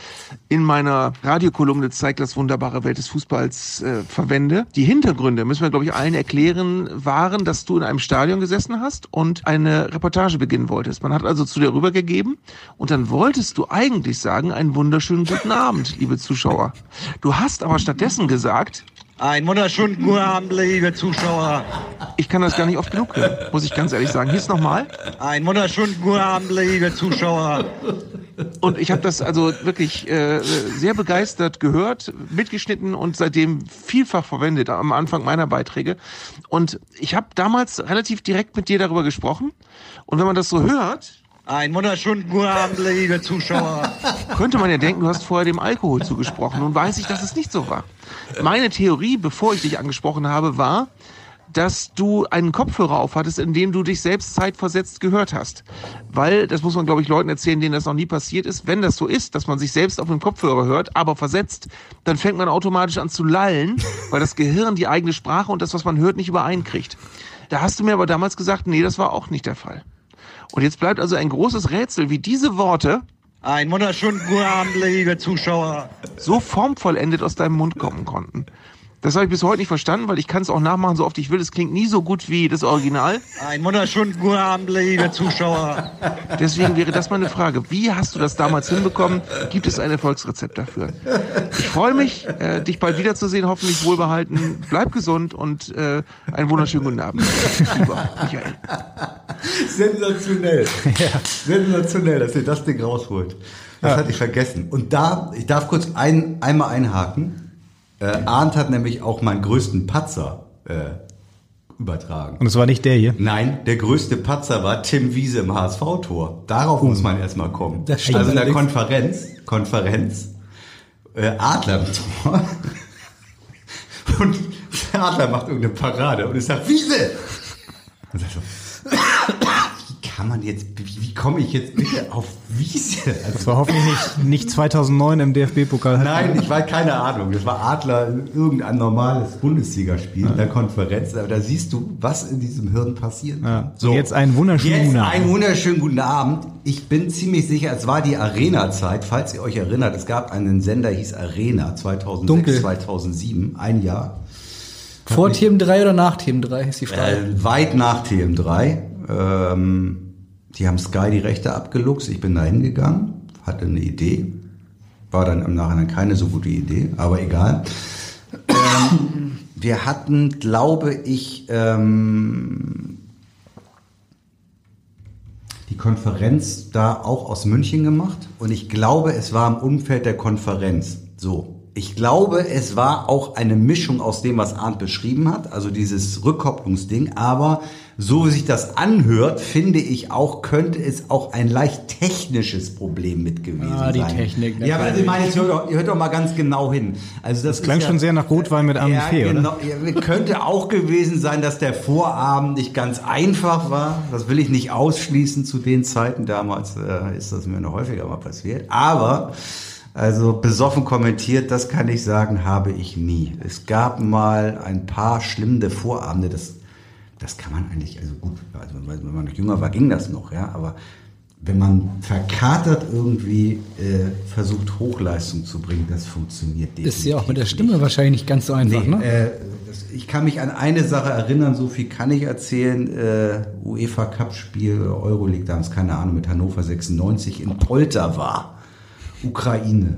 in meiner Radiokolumne zeigt das wunderbare Welt des Fußballs äh, verwende. Die Hintergründe müssen wir, glaube ich, allen erklären, waren, dass du in einem Stadion gesessen hast und eine Reportage beginnen wolltest. Man hat also zu dir rübergegeben und dann wolltest du eigentlich sagen, einen wunderschönen guten Abend, liebe Zuschauer. Du hast aber stattdessen gesagt, Einen wunderschönen guten Abend, liebe Zuschauer. ich kann das gar nicht oft genug hören, muss ich ganz ehrlich sagen. Hieß nochmal. Einen wunderschönen guten Abend, liebe Zuschauer. Und ich habe das also wirklich äh, sehr begeistert gehört, mitgeschnitten und seitdem vielfach verwendet am Anfang meiner Beiträge. Und ich habe damals relativ direkt mit dir darüber gesprochen. Und wenn man das so hört, Einen wunderschönen guten Abend, liebe Zuschauer. könnte man ja denken, du hast vorher dem Alkohol zugesprochen. Nun weiß ich, dass es nicht so war. Meine Theorie, bevor ich dich angesprochen habe, war, dass du einen Kopfhörer aufhattest, in dem du dich selbst zeitversetzt gehört hast. Weil, das muss man, glaube ich, Leuten erzählen, denen das noch nie passiert ist, wenn das so ist, dass man sich selbst auf dem Kopfhörer hört, aber versetzt, dann fängt man automatisch an zu lallen, weil das Gehirn die eigene Sprache und das, was man hört, nicht übereinkriegt. Da hast du mir aber damals gesagt, nee, das war auch nicht der Fall. Und jetzt bleibt also ein großes Rätsel, wie diese Worte Einen wunderschönen guten Abend, liebe Zuschauer. so formvollendet aus deinem Mund kommen konnten. Das habe ich bis heute nicht verstanden, weil ich kann es auch nachmachen, so oft ich will. Es klingt nie so gut wie das Original. Einen wunderschönen guten Abend, liebe Zuschauer. Deswegen wäre das meine Frage. Wie hast du das damals hinbekommen? Gibt es ein Erfolgsrezept dafür? Ich freue mich, äh, dich bald wiederzusehen, hoffentlich wohlbehalten. Bleib gesund und äh, einen wunderschönen guten Abend. Lieber Michael. Sensationell. Sensationell, dass ihr das Ding rausholt. Das hatte ich vergessen. Und da, ich darf kurz ein, einmal einhaken. Äh, Arndt hat nämlich auch meinen größten Patzer äh, übertragen. Und es war nicht der hier. Nein, der größte Patzer war Tim Wiese im HSV-Tor. Darauf muss man erstmal kommen. Das stimmt also in der. Konferenz, Konferenz, äh, Adler im Tor. Und der Adler macht irgendeine Parade und ich sag, Wiese! Und er so, wie kann man jetzt, wie, wie komme ich jetzt bitte auf Wiese? Also, Das war hoffentlich nicht, nicht 2009 im DFB-Pokal. Nein, ich war keine Ahnung. Das war Adler, irgendein normales Bundesligaspiel in der Konferenz. Aber da siehst du, was in diesem Hirn passiert. Ja. Und jetzt einen wunderschönen jetzt guten Abend. einen wunderschönen guten Abend. Ich bin ziemlich sicher, es war die Arena-Zeit, falls ihr euch erinnert. Es gab einen Sender, hieß Arena 2006, Dunkel. 2007, ein Jahr. Vor Themen 3 oder nach Themen 3 ist die Frage. Äh, weit nach TM3. Ähm, die haben Sky die Rechte abgeluchst. Ich bin da hingegangen, hatte eine Idee. War dann im Nachhinein keine so gute Idee, aber egal. Ähm, wir hatten, glaube ich, ähm, die Konferenz da auch aus München gemacht und ich glaube, es war im Umfeld der Konferenz. So. Ich glaube, es war auch eine Mischung aus dem, was Arndt beschrieben hat, also dieses Rückkopplungsding, aber so wie sich das anhört, finde ich auch, könnte es auch ein leicht technisches Problem mit gewesen Ah, die sein. Technik, ne? Ja, aber ich meine, jetzt hört doch, hört doch mal ganz genau hin. Also das, klang ist schon sehr nach Rotwein mit Armin ja, Fee, genau. Ja, könnte auch gewesen sein, dass der Vorabend nicht ganz einfach war. Das will ich nicht ausschließen zu den Zeiten. Damals äh, ist das mir noch häufiger mal passiert. Aber also besoffen kommentiert, das kann ich sagen, habe ich nie. Es gab mal ein paar schlimme Vorabende. Das, das kann man eigentlich, also gut, also wenn man noch jünger war, ging das noch, ja. Aber wenn man verkatert irgendwie äh, versucht, Hochleistung zu bringen, das funktioniert Ist ja auch mit der definitiv Stimme nicht. wahrscheinlich nicht ganz so einfach, Nee, ne? äh, das, ich kann mich an eine Sache erinnern, so viel kann ich erzählen. Äh, UEFA Cup Spiel, Euroleague damals, keine Ahnung, mit Hannover 96 in Poltawa, Ukraine.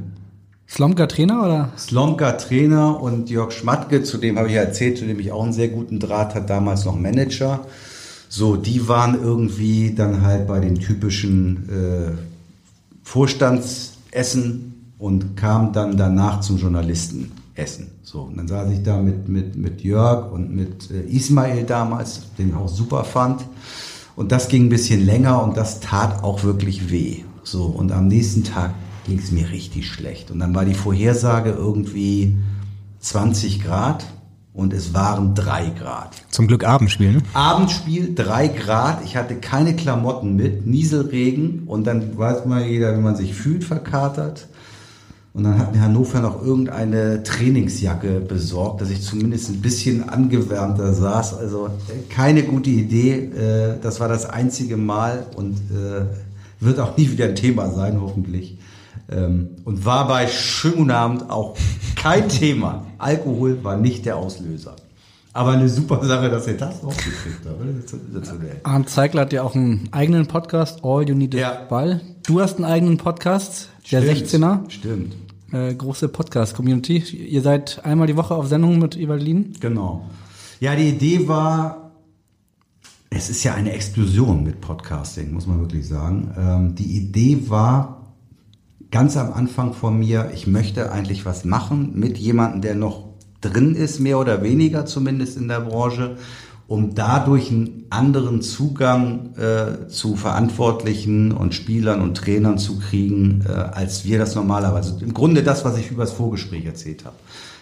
Slomka Trainer oder? Slomka Trainer und Jörg Schmatke, zu dem habe ich ja erzählt, zu dem ich auch einen sehr guten Draht hat, damals noch Manager. So, die waren irgendwie dann halt bei den typischen äh, Vorstandsessen und kamen dann danach zum Journalistenessen. So, und dann saß ich da mit, mit, mit Jörg und mit äh, Ismail damals, den ich auch super fand. Und das ging ein bisschen länger und das tat auch wirklich weh. So, und am nächsten Tag ging es mir richtig schlecht. Und dann war die Vorhersage irgendwie 20 Grad und es waren drei Grad. Zum Glück Abendspiel, ne? Abendspiel, drei Grad. Ich hatte keine Klamotten mit, Nieselregen und dann weiß mal jeder, wie man sich fühlt, verkatert. Und dann hat mir Hannover noch irgendeine Trainingsjacke besorgt, dass ich zumindest ein bisschen angewärmter saß. Also äh, keine gute Idee. Äh, Das war das einzige Mal und äh, wird auch nie wieder ein Thema sein, hoffentlich. Ähm, Und war bei Schönen guten Abend auch kein Thema. Alkohol war nicht der Auslöser. Aber eine super Sache, dass ihr das noch gekriegt habt. Arndt Zeigler hat ja auch einen eigenen Podcast, All You Need is Ja. Ball. Du hast einen eigenen Podcast, der Stimmt, 16er. Stimmt, Äh, große Podcast-Community. Ihr seid einmal die Woche auf Sendung mit Evalin. genau. Ja, die Idee war, es ist ja eine Explosion mit Podcasting, muss man wirklich sagen. Ähm, die Idee war ganz am Anfang von mir, ich möchte eigentlich was machen mit jemandem, der noch drin ist, mehr oder weniger zumindest in der Branche, um dadurch einen anderen Zugang äh, zu Verantwortlichen und Spielern und Trainern zu kriegen, äh, als wir das normalerweise. Im Grunde das, was ich über das Vorgespräch erzählt habe.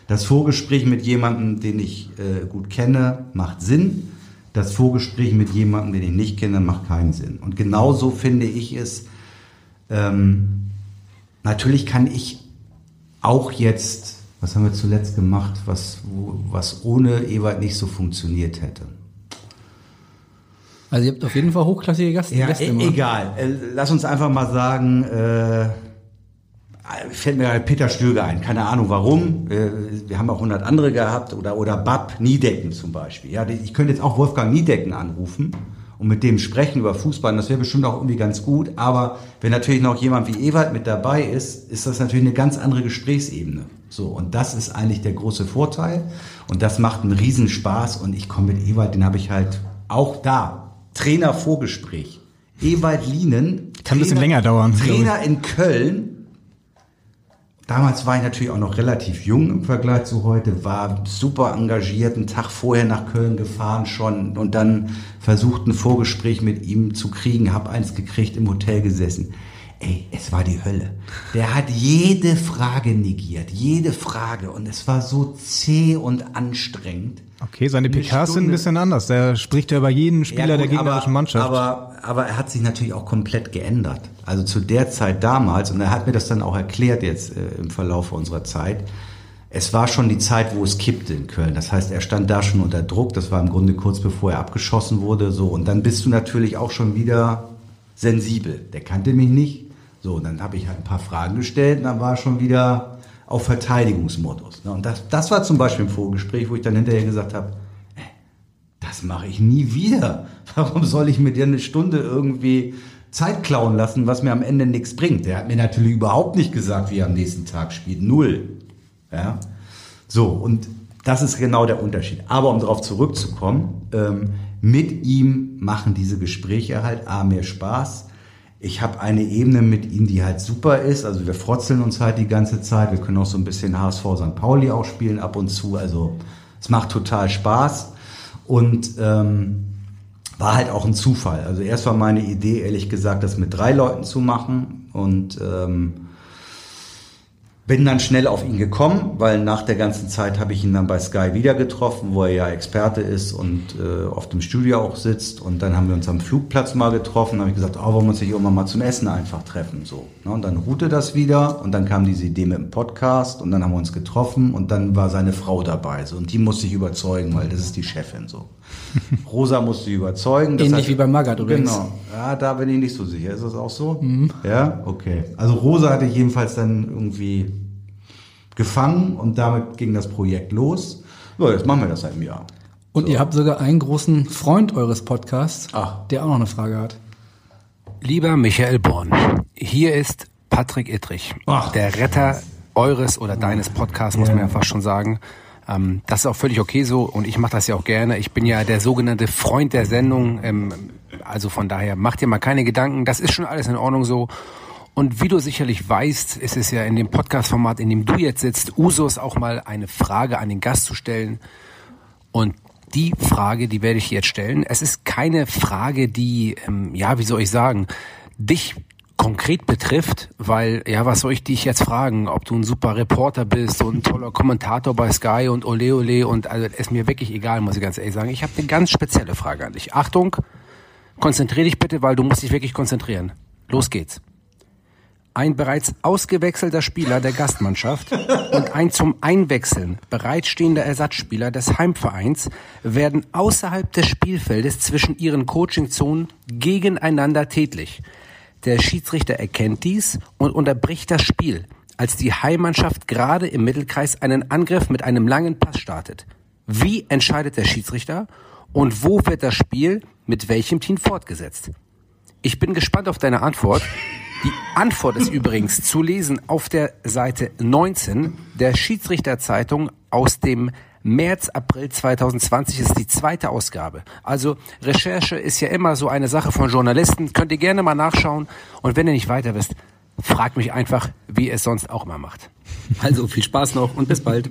Das Vorgespräch mit jemandem, den ich äh, gut kenne, macht Sinn. Das Vorgespräch mit jemandem, den ich nicht kenne, macht keinen Sinn. Und genauso finde ich es, ähm, natürlich kann ich auch jetzt, was haben wir zuletzt gemacht, was, wo, was ohne Ewald nicht so funktioniert hätte. Also ihr habt auf jeden Fall hochklassige Gast Ja, Gäste e egal. Äh, Lass uns einfach mal sagen, äh, fällt mir gerade Peter Stöger ein. Keine Ahnung warum. Äh, wir haben auch 100 andere gehabt oder, oder Bab Niedecken zum Beispiel. Ja, ich könnte jetzt auch Wolfgang Niedecken anrufen und mit dem sprechen über Fußball. Das wäre bestimmt auch irgendwie ganz gut. Aber wenn natürlich noch jemand wie Ewald mit dabei ist, ist das natürlich eine ganz andere Gesprächsebene. So, und das ist eigentlich der große Vorteil. Und das macht einen Riesenspaß. Und ich komme mit Ewald, den habe ich halt auch da. Trainer Vorgespräch. Ewald Lienen. Kann ein bisschen länger dauern. Trainer in Köln. Damals war ich natürlich auch noch relativ jung im Vergleich zu heute, war super engagiert, einen Tag vorher nach Köln gefahren schon und dann versucht ein Vorgespräch mit ihm zu kriegen, hab eins gekriegt, im Hotel gesessen. Ey, es war die Hölle. Der hat jede Frage negiert, jede Frage und es war so zäh und anstrengend. Okay, seine Eine PKs sind ein bisschen anders. Der spricht ja über jeden Spieler Ja, der gut, gegnerischen aber, Mannschaft. Aber, aber er hat sich natürlich auch komplett geändert. Also zu der Zeit damals, und er hat mir das dann auch erklärt jetzt äh, im Verlauf unserer Zeit, es war schon die Zeit, wo es kippte in Köln. Das heißt, er stand da schon unter Druck. Das war im Grunde kurz bevor er abgeschossen wurde. So und dann bist du natürlich auch schon wieder sensibel. Der kannte mich nicht. So, und dann habe ich halt ein paar Fragen gestellt und dann war er schon wieder auf Verteidigungsmodus. ne? Und das, das war zum Beispiel ein Vorgespräch, wo ich dann hinterher gesagt habe, das mache ich nie wieder. Warum soll ich mir dir eine Stunde irgendwie Zeit klauen lassen, was mir am Ende nichts bringt? Der hat mir natürlich überhaupt nicht gesagt, wie er am nächsten Tag spielt. Null. Ja. So, und das ist genau der Unterschied. Aber um darauf zurückzukommen, ähm, mit ihm machen diese Gespräche halt A, mehr Spaß. Ich habe eine Ebene mit ihm, die halt super ist. Also wir frotzeln uns halt die ganze Zeit. Wir können auch so ein bisschen HSV St. Pauli auch spielen ab und zu. Also es macht total Spaß. Und ähm, war halt auch ein Zufall. Also erst war meine Idee, ehrlich gesagt, das mit drei Leuten zu machen. Und ähm, bin dann schnell auf ihn gekommen, weil nach der ganzen Zeit habe ich ihn dann bei Sky wieder getroffen, wo er ja Experte ist und äh, oft im Studio auch sitzt. Und dann haben wir uns am Flugplatz mal getroffen. habe ich gesagt, oh, wollen wir uns nicht irgendwann mal zum Essen einfach treffen. So. Ne? Und dann ruhte das wieder und dann kam diese Idee mit dem Podcast und dann haben wir uns getroffen und dann war seine Frau dabei. So. Und die musste ich überzeugen, weil das ist die Chefin so. Rosa musste überzeugen. Das Ähnlich hat- wie bei Magath übrigens. Genau. Ja, da bin ich nicht so sicher. Ist das auch so? Ja, okay. Also Rosa hatte ich jedenfalls dann irgendwie gefangen und damit ging das Projekt los. So, jetzt machen wir das seit einem Jahr. Und ihr habt sogar einen großen Freund eures Podcasts, Ach. der auch noch eine Frage hat. Lieber Michael Born, hier ist Patrick Ittrich, Ach. der Retter eures oder deines Podcasts, muss man ja fast schon sagen. Ähm, das ist auch völlig okay so und ich mache das ja auch gerne. Ich bin ja der sogenannte Freund der Sendung. Ähm, also von daher macht dir mal keine Gedanken. Das ist schon alles in Ordnung so. Und wie du sicherlich weißt, ist es ja in dem Podcast-Format, in dem du jetzt sitzt, Usus auch mal eine Frage an den Gast zu stellen. Und die Frage, die werde ich jetzt stellen. Es ist keine Frage, die, ähm, ja, wie soll ich sagen, dich konkret betrifft, weil, ja, was soll ich dich jetzt fragen, ob du ein super Reporter bist und ein toller Kommentator bei Sky und ole ole und also ist mir wirklich egal, muss ich ganz ehrlich sagen. Ich habe eine ganz spezielle Frage an dich. Achtung, konzentrier dich bitte, weil du musst dich wirklich konzentrieren. Los geht's. Ein bereits ausgewechselter Spieler der Gastmannschaft und ein zum Einwechseln bereitstehender Ersatzspieler des Heimvereins werden außerhalb des Spielfeldes zwischen ihren Coachingzonen gegeneinander tätlich. Der Schiedsrichter erkennt dies und unterbricht das Spiel, als die Heimmannschaft gerade im Mittelkreis einen Angriff mit einem langen Pass startet. Wie entscheidet der Schiedsrichter und wo wird das Spiel mit welchem Team fortgesetzt? Ich bin gespannt auf deine Antwort. Die Antwort ist übrigens zu lesen auf der Seite 19 der Schiedsrichterzeitung aus dem März, April 2020 ist die zweite Ausgabe. Also Recherche ist ja immer so eine Sache von Journalisten. Könnt ihr gerne mal nachschauen. Und wenn ihr nicht weiter wisst, fragt mich einfach, wie ihr es sonst auch immer macht. Also viel Spaß noch und bis bald.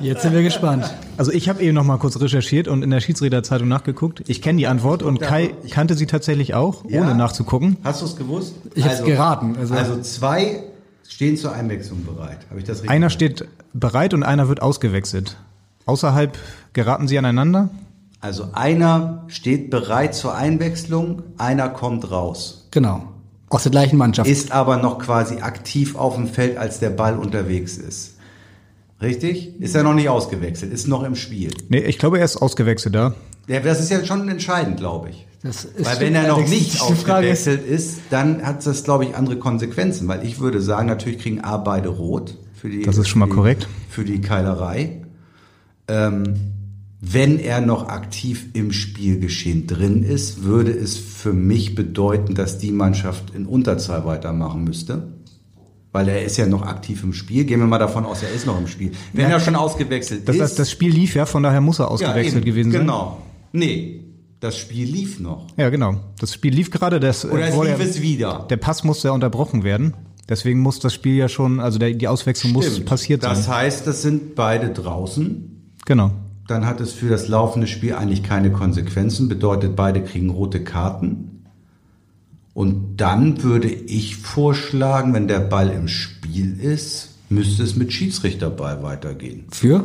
Jetzt sind wir gespannt. Also ich habe eben noch mal kurz recherchiert und in der Schiedsrichterzeitung nachgeguckt. Ich kenne die Antwort und Kai kannte sie tatsächlich auch, Ja? ohne nachzugucken. Hast du es gewusst? Ich hab's geraten, also- Also, zwei stehen zur Einwechslung bereit. Habe ich das richtig? Einer steht bereit und einer wird ausgewechselt. Außerhalb geraten sie aneinander. Also einer steht bereit zur Einwechslung, einer kommt raus. Genau. Aus der gleichen Mannschaft. Ist aber noch quasi aktiv auf dem Feld, als der Ball unterwegs ist. Richtig? Ist er noch nicht ausgewechselt, ist noch im Spiel. Nee, ich glaube, er ist ausgewechselt da. Ja, das ist ja schon entscheidend, glaube ich. Das ist Weil wenn er noch nicht ausgewechselt ist, dann hat das, glaube ich, andere Konsequenzen. Weil ich würde sagen, natürlich kriegen A beide rot für die. Das ist schon mal die, korrekt. Für die Keilerei. Ähm, wenn er noch aktiv im Spielgeschehen drin ist, würde es für mich bedeuten, dass die Mannschaft in Unterzahl weitermachen müsste. Weil er ist ja noch aktiv im Spiel. Gehen wir mal davon aus, er ist noch im Spiel. Wenn er schon ausgewechselt Das, ist. das, das Spiel lief ja, von daher muss er ausgewechselt eben, gewesen sein. Genau. Nee, das Spiel lief noch. Ja, genau. Das Spiel lief gerade. Das, Oder äh, es lief ja- es wieder. Der Pass musste ja unterbrochen werden. Deswegen muss das Spiel ja schon, also der, die Auswechslung muss Stimmt. passiert Das sein. heißt, das sind beide draußen. Genau. Dann hat es für das laufende Spiel eigentlich keine Konsequenzen. Bedeutet, beide kriegen rote Karten. Und dann würde ich vorschlagen, wenn der Ball im Spiel ist, müsste es mit Schiedsrichterball weitergehen. Für?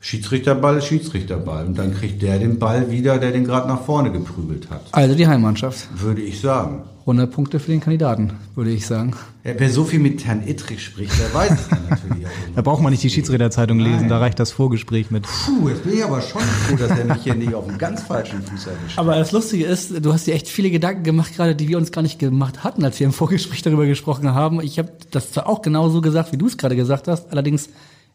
Schiedsrichterball ist Schiedsrichterball. Und dann kriegt der den Ball wieder, der den gerade nach vorne geprügelt hat. Also die Heimmannschaft. Würde ich sagen. 100 Punkte für den Kandidaten, würde ich sagen. Ja, wer so viel mit Herrn Ittrich spricht, der weiß es dann natürlich auch Da braucht man nicht die Schiedsrichterzeitung lesen, da reicht das Vorgespräch mit. Puh, jetzt bin ich aber schon froh, dass er mich hier nicht auf einem ganz falschen Fuß erwischt. Aber das Lustige ist, du hast dir echt viele Gedanken gemacht, gerade die wir uns gar nicht gemacht hatten, als wir im Vorgespräch darüber gesprochen haben. Ich habe das zwar auch genauso gesagt, wie du es gerade gesagt hast, allerdings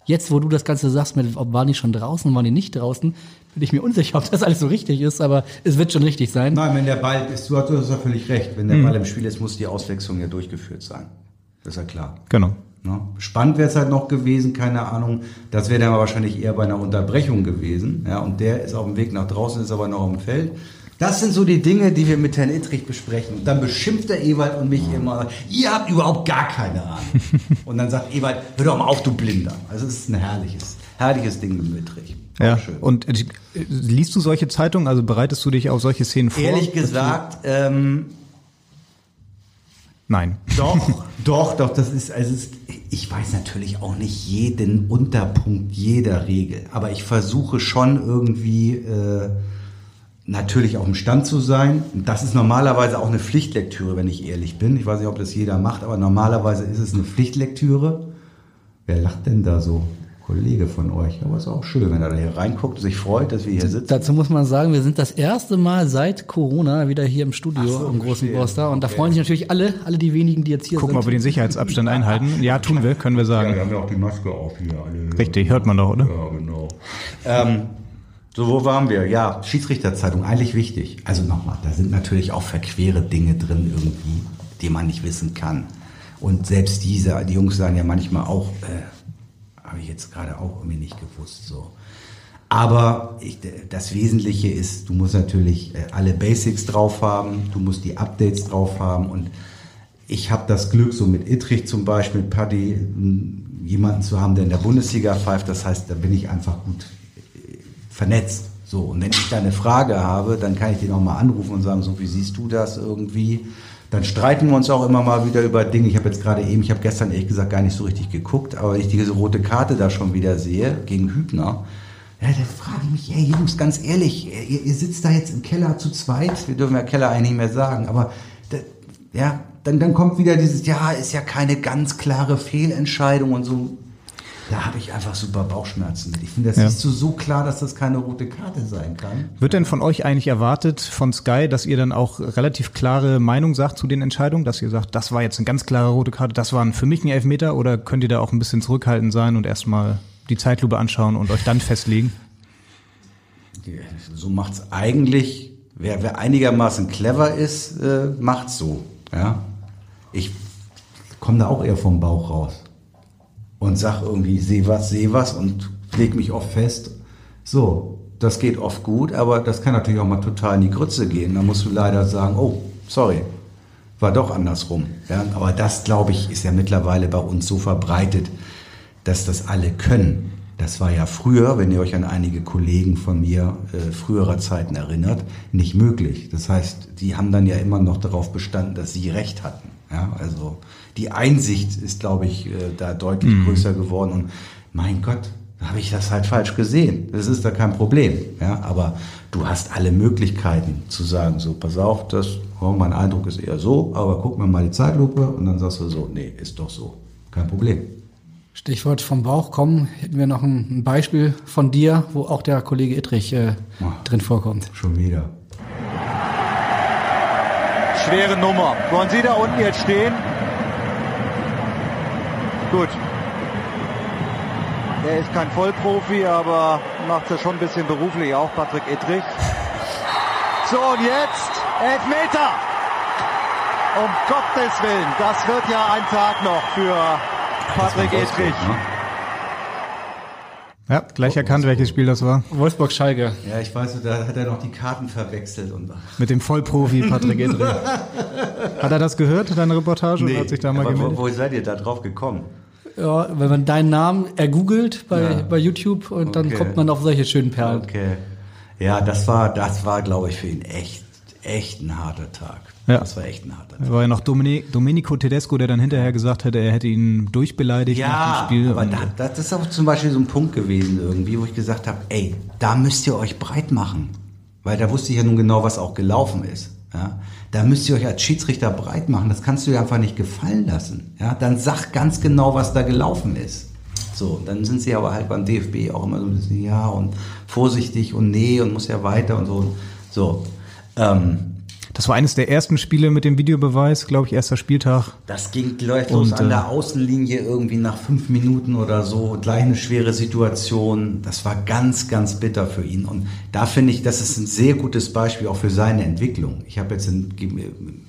jetzt, wo du das Ganze sagst, mit, ob waren die schon draußen, waren die nicht draußen, bin ich mir unsicher, ob das alles so richtig ist, aber es wird schon richtig sein. Nein, wenn der Ball ist, du hast, du hast ja völlig recht. Wenn der Ball im Spiel ist, muss die Auswechslung ja durchgeführt sein. Das ist ja klar. Genau. Ne? Spannend wäre es halt noch gewesen, keine Ahnung. Das wäre dann aber wahrscheinlich eher bei einer Unterbrechung gewesen. Ja, und der ist auf dem Weg nach draußen, ist aber noch auf dem Feld. Das sind so die Dinge, die wir mit Herrn Ittrich besprechen. Und dann beschimpft der Ewald und mich immer, ihr habt überhaupt gar keine Ahnung. und dann sagt Ewald, hör doch mal auf, du Blinder. Also es ist ein herrliches, herrliches Ding mit Ittrich. Auch Ja. schön. Und äh, liest du solche Zeitungen? Also bereitest du dich auf solche Szenen vor? Ehrlich gesagt, ähm, Nein. Doch, doch, doch, das ist, also es ich weiß natürlich auch nicht jeden Unterpunkt jeder Regel, aber ich versuche schon irgendwie äh, natürlich auf dem Stand zu sein. Und Das ist normalerweise auch eine Pflichtlektüre, wenn ich ehrlich bin. Ich weiß nicht, ob das jeder macht, aber normalerweise ist es eine Pflichtlektüre. Wer lacht denn da so? Kollege von euch. Aber ist auch schön, wenn er da hier reinguckt, sich freut, dass wir hier sitzen. Dazu muss man sagen, wir sind das erste Mal seit Corona wieder hier im Studio so, am großen verstehe. Boster und da Okay. freuen sich natürlich alle, alle die wenigen, die jetzt hier Gucken, ob sind. wir den Sicherheitsabstand einhalten. Ja, tun wir, können wir sagen. haben ja auch die Maske auf hier. Alle. Richtig, hört man doch, oder? Ja, genau. Ähm, so, wo waren wir? Ja, Schiedsrichterzeitung, eigentlich wichtig. Also nochmal, da sind natürlich auch verquere Dinge drin irgendwie, die man nicht wissen kann. Und selbst diese, die Jungs sagen ja manchmal auch, äh, habe ich jetzt gerade auch irgendwie nicht gewusst, so. Aber ich, das Wesentliche ist, du musst natürlich äh, alle Basics drauf haben, du musst die Updates drauf haben und ich habe das Glück, so mit Ittrich zum Beispiel, Paddy, m, jemanden zu haben, der in der Bundesliga pfeift. Das heißt, da bin ich einfach gut vernetzt. So, und wenn ich da eine Frage habe, dann kann ich den auch mal anrufen und sagen, so wie siehst du das irgendwie? Dann streiten wir uns auch immer mal wieder über Dinge. Ich habe jetzt gerade eben, ich habe gestern ehrlich gesagt gar nicht so richtig geguckt, aber wenn ich diese rote Karte da schon wieder sehe gegen Hübner, ja, dann frage ich mich, ey Jungs, ganz ehrlich, ihr, ihr sitzt da jetzt im Keller zu zweit, wir dürfen ja Keller eigentlich nicht mehr sagen, aber da, ja, dann, dann kommt wieder dieses, ja, ist ja keine ganz klare Fehlentscheidung und so. Da habe ich einfach super Bauchschmerzen mit. Ich finde, das Ja. siehst du so klar, dass das keine rote Karte sein kann. Wird denn von euch eigentlich erwartet, von Sky, dass ihr dann auch relativ klare Meinung sagt zu den Entscheidungen? Dass ihr sagt, das war jetzt eine ganz klare rote Karte, das war für mich ein Elfmeter? Oder könnt ihr da auch ein bisschen zurückhaltend sein und erstmal die Zeitlupe anschauen und euch dann festlegen? So macht's eigentlich, wer, wer einigermaßen clever ist, äh, macht's so. Ja? Ich komme da auch eher vom Bauch raus und sag irgendwie, seh was, seh was und leg mich oft fest. So, das geht oft gut, aber das kann natürlich auch mal total in die Grütze gehen. Da musst du leider sagen, oh, sorry, war doch andersrum. Ja? Aber das, glaube ich, ist ja mittlerweile bei uns so verbreitet, dass das alle können. Das war ja früher, wenn ihr euch an einige Kollegen von mir äh, früherer Zeiten erinnert, nicht möglich. Das heißt, die haben dann ja immer noch darauf bestanden, dass sie recht hatten. Ja, also die Einsicht ist, glaube ich, äh, da deutlich größer geworden. Und mein Gott, da habe ich das halt falsch gesehen. Das ist da kein Problem. Ja, aber du hast alle Möglichkeiten zu sagen, so, pass auf, das, oh, mein Eindruck ist eher so, aber guck mir mal die Zeitlupe und dann sagst du so, nee, ist doch so. Kein Problem. Stichwort vom Bauch kommen, hätten wir noch ein, ein Beispiel von dir, wo auch der Kollege Ittrich äh, drin vorkommt. Schon wieder. Schwere Nummer. Wollen Sie da unten jetzt stehen? Gut. Er ist kein Vollprofi, aber macht es ja schon ein bisschen beruflich auch, Patrick Ittrich. So, und jetzt Elfmeter! Um Gottes Willen, das wird ja ein Tag noch für Patrick Ittrich. Ja, gleich erkannt, welches Spiel das war. Wolfsburg-Schalke. Ja, ich weiß, da hat er noch die Karten verwechselt und Mit dem Vollprofi Patrick Edrich. Hat er das gehört, deine Reportage? und hat sich da mal aber wo, gemeldet? wo seid ihr da drauf gekommen? Ja, wenn man deinen Namen ergoogelt bei, Ja. bei YouTube und dann Okay. kommt man auf solche schönen Perlen. Okay. Ja, das war, das war, glaube ich, für ihn echt, echt ein harter Tag. Ja. Das war echt ein harter Da Tag. war ja noch Domini Domenico Tedesco, der dann hinterher gesagt hätte, er hätte ihn durchbeleidigt nach Ja, dem Spiel. aber da, das ist auch zum Beispiel so ein Punkt gewesen irgendwie, wo ich gesagt habe, ey, da müsst ihr euch breit machen. Weil da wusste ich ja nun genau, was auch gelaufen ist. Ja, da müsst ihr euch als Schiedsrichter breit machen. Das kannst du dir einfach nicht gefallen lassen. Ja, dann sag ganz genau, was da gelaufen ist. So, dann sind sie aber halt beim DFB auch immer so ein bisschen, ja, und vorsichtig und nee und muss ja weiter und so. So, ähm, das war eines der ersten Spiele mit dem Videobeweis, glaube ich, erster Spieltag. Das ging gleich los Und, an äh, der Außenlinie irgendwie nach fünf Minuten oder so. Gleich eine schwere Situation. Das war ganz, ganz bitter für ihn. Und da finde ich, das ist ein sehr gutes Beispiel auch für seine Entwicklung. Ich habe jetzt in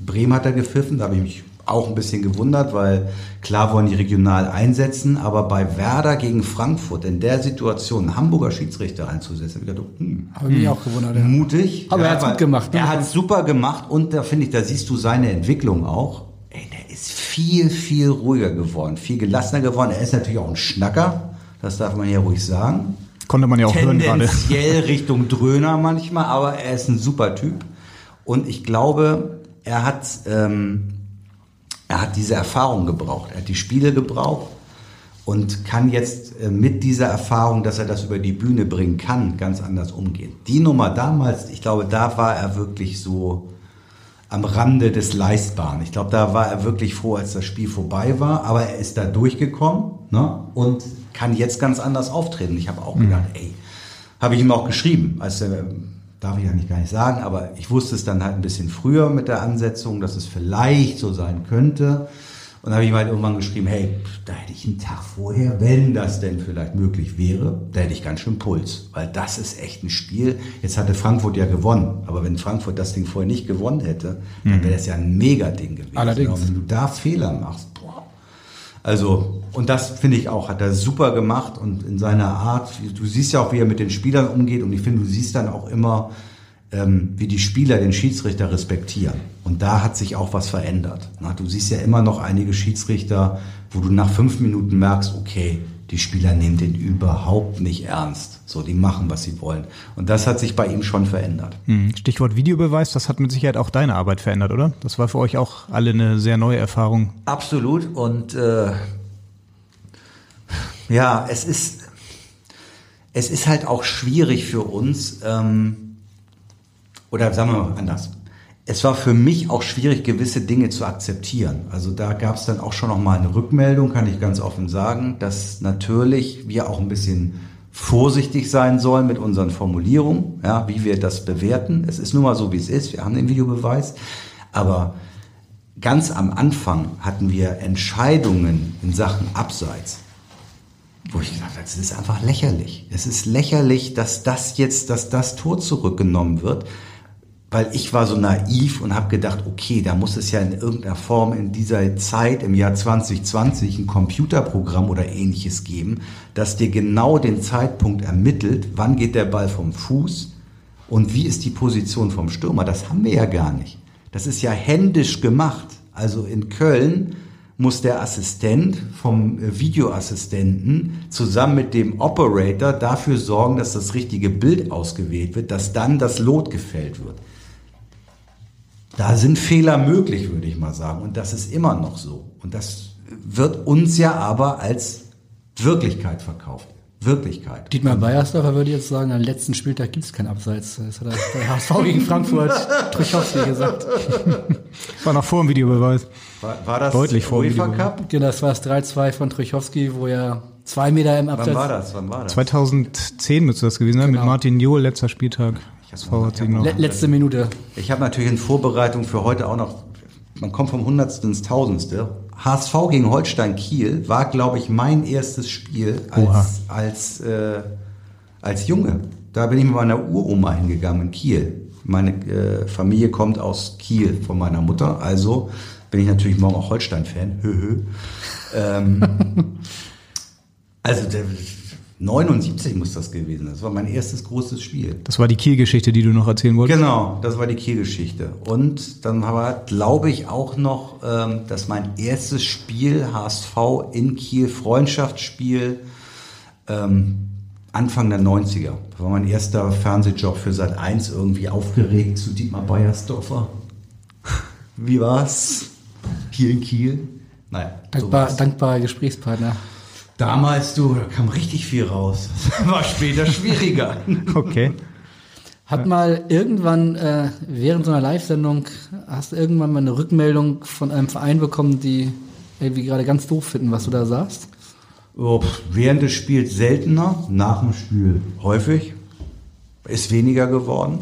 Bremen hat er gepfiffen, da habe ich mich auch ein bisschen gewundert, weil klar wollen die regional einsetzen, aber bei Werder gegen Frankfurt in der Situation einen Hamburger Schiedsrichter einzusetzen, habe ich gedacht, hm, Habe ich mich auch gewundert. Ja. mutig. Aber er hat's weil gut gemacht, ne? Er hat super gemacht und da finde ich, da siehst du seine Entwicklung auch. Ey, der ist viel, viel ruhiger geworden, viel gelassener geworden. Er ist natürlich auch ein Schnacker, das darf man ja ruhig sagen. Konnte man ja auch hören gerade. Tendenziell Richtung Dröhner manchmal, aber er ist ein super Typ. Und ich glaube, er hat, ähm, er hat diese Erfahrung gebraucht. Er hat die Spiele gebraucht und kann jetzt äh, mit dieser Erfahrung, dass er das über die Bühne bringen kann, ganz anders umgehen. Die Nummer damals, ich glaube, da war er wirklich so am Rande des Leistbaren. Ich glaube, da war er wirklich froh, als das Spiel vorbei war, aber er ist da durchgekommen ne? und kann jetzt ganz anders auftreten. Ich habe auch gedacht, ey, habe ich ihm auch geschrieben, als er, darf ich eigentlich gar nicht sagen, aber ich wusste es dann halt ein bisschen früher mit der Ansetzung, dass es vielleicht so sein könnte. Und da habe ich ihm halt irgendwann geschrieben, hey, da hätte ich einen Tag vorher, wenn das denn vielleicht möglich wäre, da hätte ich ganz schön Puls. Weil das ist echt ein Spiel. Jetzt hatte Frankfurt ja gewonnen. Aber wenn Frankfurt das Ding vorher nicht gewonnen hätte, dann wäre das ja ein Mega-Ding gewesen. Allerdings. Und wenn du da Fehler machst. Also, und das finde ich auch, hat er super gemacht und in seiner Art, du siehst ja auch, wie er mit den Spielern umgeht und ich finde, du siehst dann auch immer, ähm, wie die Spieler den Schiedsrichter respektieren. Und da hat sich auch was verändert. Na, du siehst ja immer noch einige Schiedsrichter, wo du nach fünf Minuten merkst, okay, die Spieler nehmen den überhaupt nicht ernst. So, die machen, was sie wollen. Und das hat sich bei ihm schon verändert. Hm, Stichwort Videobeweis, das hat mit Sicherheit auch deine Arbeit verändert, oder? Das war für euch auch alle eine sehr neue Erfahrung. Absolut. Und äh, ja, es ist, es ist halt auch schwierig für uns, ähm, oder sagen wir mal anders. Es war für mich auch schwierig, gewisse Dinge zu akzeptieren. Also da gab es dann auch schon noch mal eine Rückmeldung, kann ich ganz offen sagen, dass natürlich wir auch ein bisschen vorsichtig sein sollen mit unseren Formulierungen, ja, wie wir das bewerten. Es ist nun mal so, wie es ist. Wir haben den Videobeweis. Aber ganz am Anfang hatten wir Entscheidungen in Sachen Abseits, wo ich gedacht habe, es ist einfach lächerlich. Es ist lächerlich, dass das jetzt, dass das Tor zurückgenommen wird, weil ich war so naiv und habe gedacht, okay, da muss es ja in irgendeiner Form in dieser Zeit im Jahr 2020 ein Computerprogramm oder ähnliches geben, das dir genau den Zeitpunkt ermittelt, wann geht der Ball vom Fuß und wie ist die Position vom Stürmer. Das haben wir ja gar nicht. Das ist ja händisch gemacht. Also in Köln muss der Assistent vom äh, Videoassistenten zusammen mit dem Operator dafür sorgen, dass das richtige Bild ausgewählt wird, dass dann das Lot gefällt wird. Da sind Fehler möglich, würde ich mal sagen. Und das ist immer noch so. Und das wird uns ja aber als Wirklichkeit verkauft. Wirklichkeit. Dietmar Beiersdorfer würde jetzt sagen, am letzten Spieltag gibt es kein Abseits. Das hat der HSV gegen Frankfurt Truchowski gesagt. War noch vor dem Videobeweis. War, war das Deutlich vor dem UEFA. Cup? Genau, das war das 3-2 von Truchowski, wo er zwei Meter im Wann Abseits... war das? Wann war das? 2010 müsste das gewesen sein, mit Genau. Martin Johl, letzter Spieltag. SV hat sie noch. Le letzte Minute. Ich habe natürlich in Vorbereitung für heute auch noch, man kommt vom Hundertsten ins Tausendste. HSV gegen Holstein Kiel war, glaube ich, mein erstes Spiel als, als, äh, als Junge. Da bin ich mit meiner Uroma hingegangen in Kiel. Meine äh, Familie kommt aus Kiel von meiner Mutter, also bin ich natürlich morgen auch Holstein-Fan. Ähm, also der, 79 muss das gewesen sein. Das war mein erstes großes Spiel. Das war die Kiel-Geschichte, die du noch erzählen wolltest. Genau, das war die Kielgeschichte. Und dann war, glaube ich, auch noch, ähm, dass mein erstes Spiel HSV in Kiel, Freundschaftsspiel, ähm, Anfang der 90er. Das war mein erster Fernsehjob für Sat 1 irgendwie aufgeregt zu Dietmar Beiersdorfer. Wie war's? Hier in Kiel? Naja, Dankbar, sowas. dankbarer Gesprächspartner. Damals, du, da kam richtig viel raus. Das war später schwieriger. Okay. Hat mal irgendwann äh, während so einer Live-Sendung, hast du irgendwann mal eine Rückmeldung von einem Verein bekommen, die irgendwie gerade ganz doof finden, was du da sagst? Oh, während des Spiels seltener, nach dem Spiel häufig. Ist weniger geworden.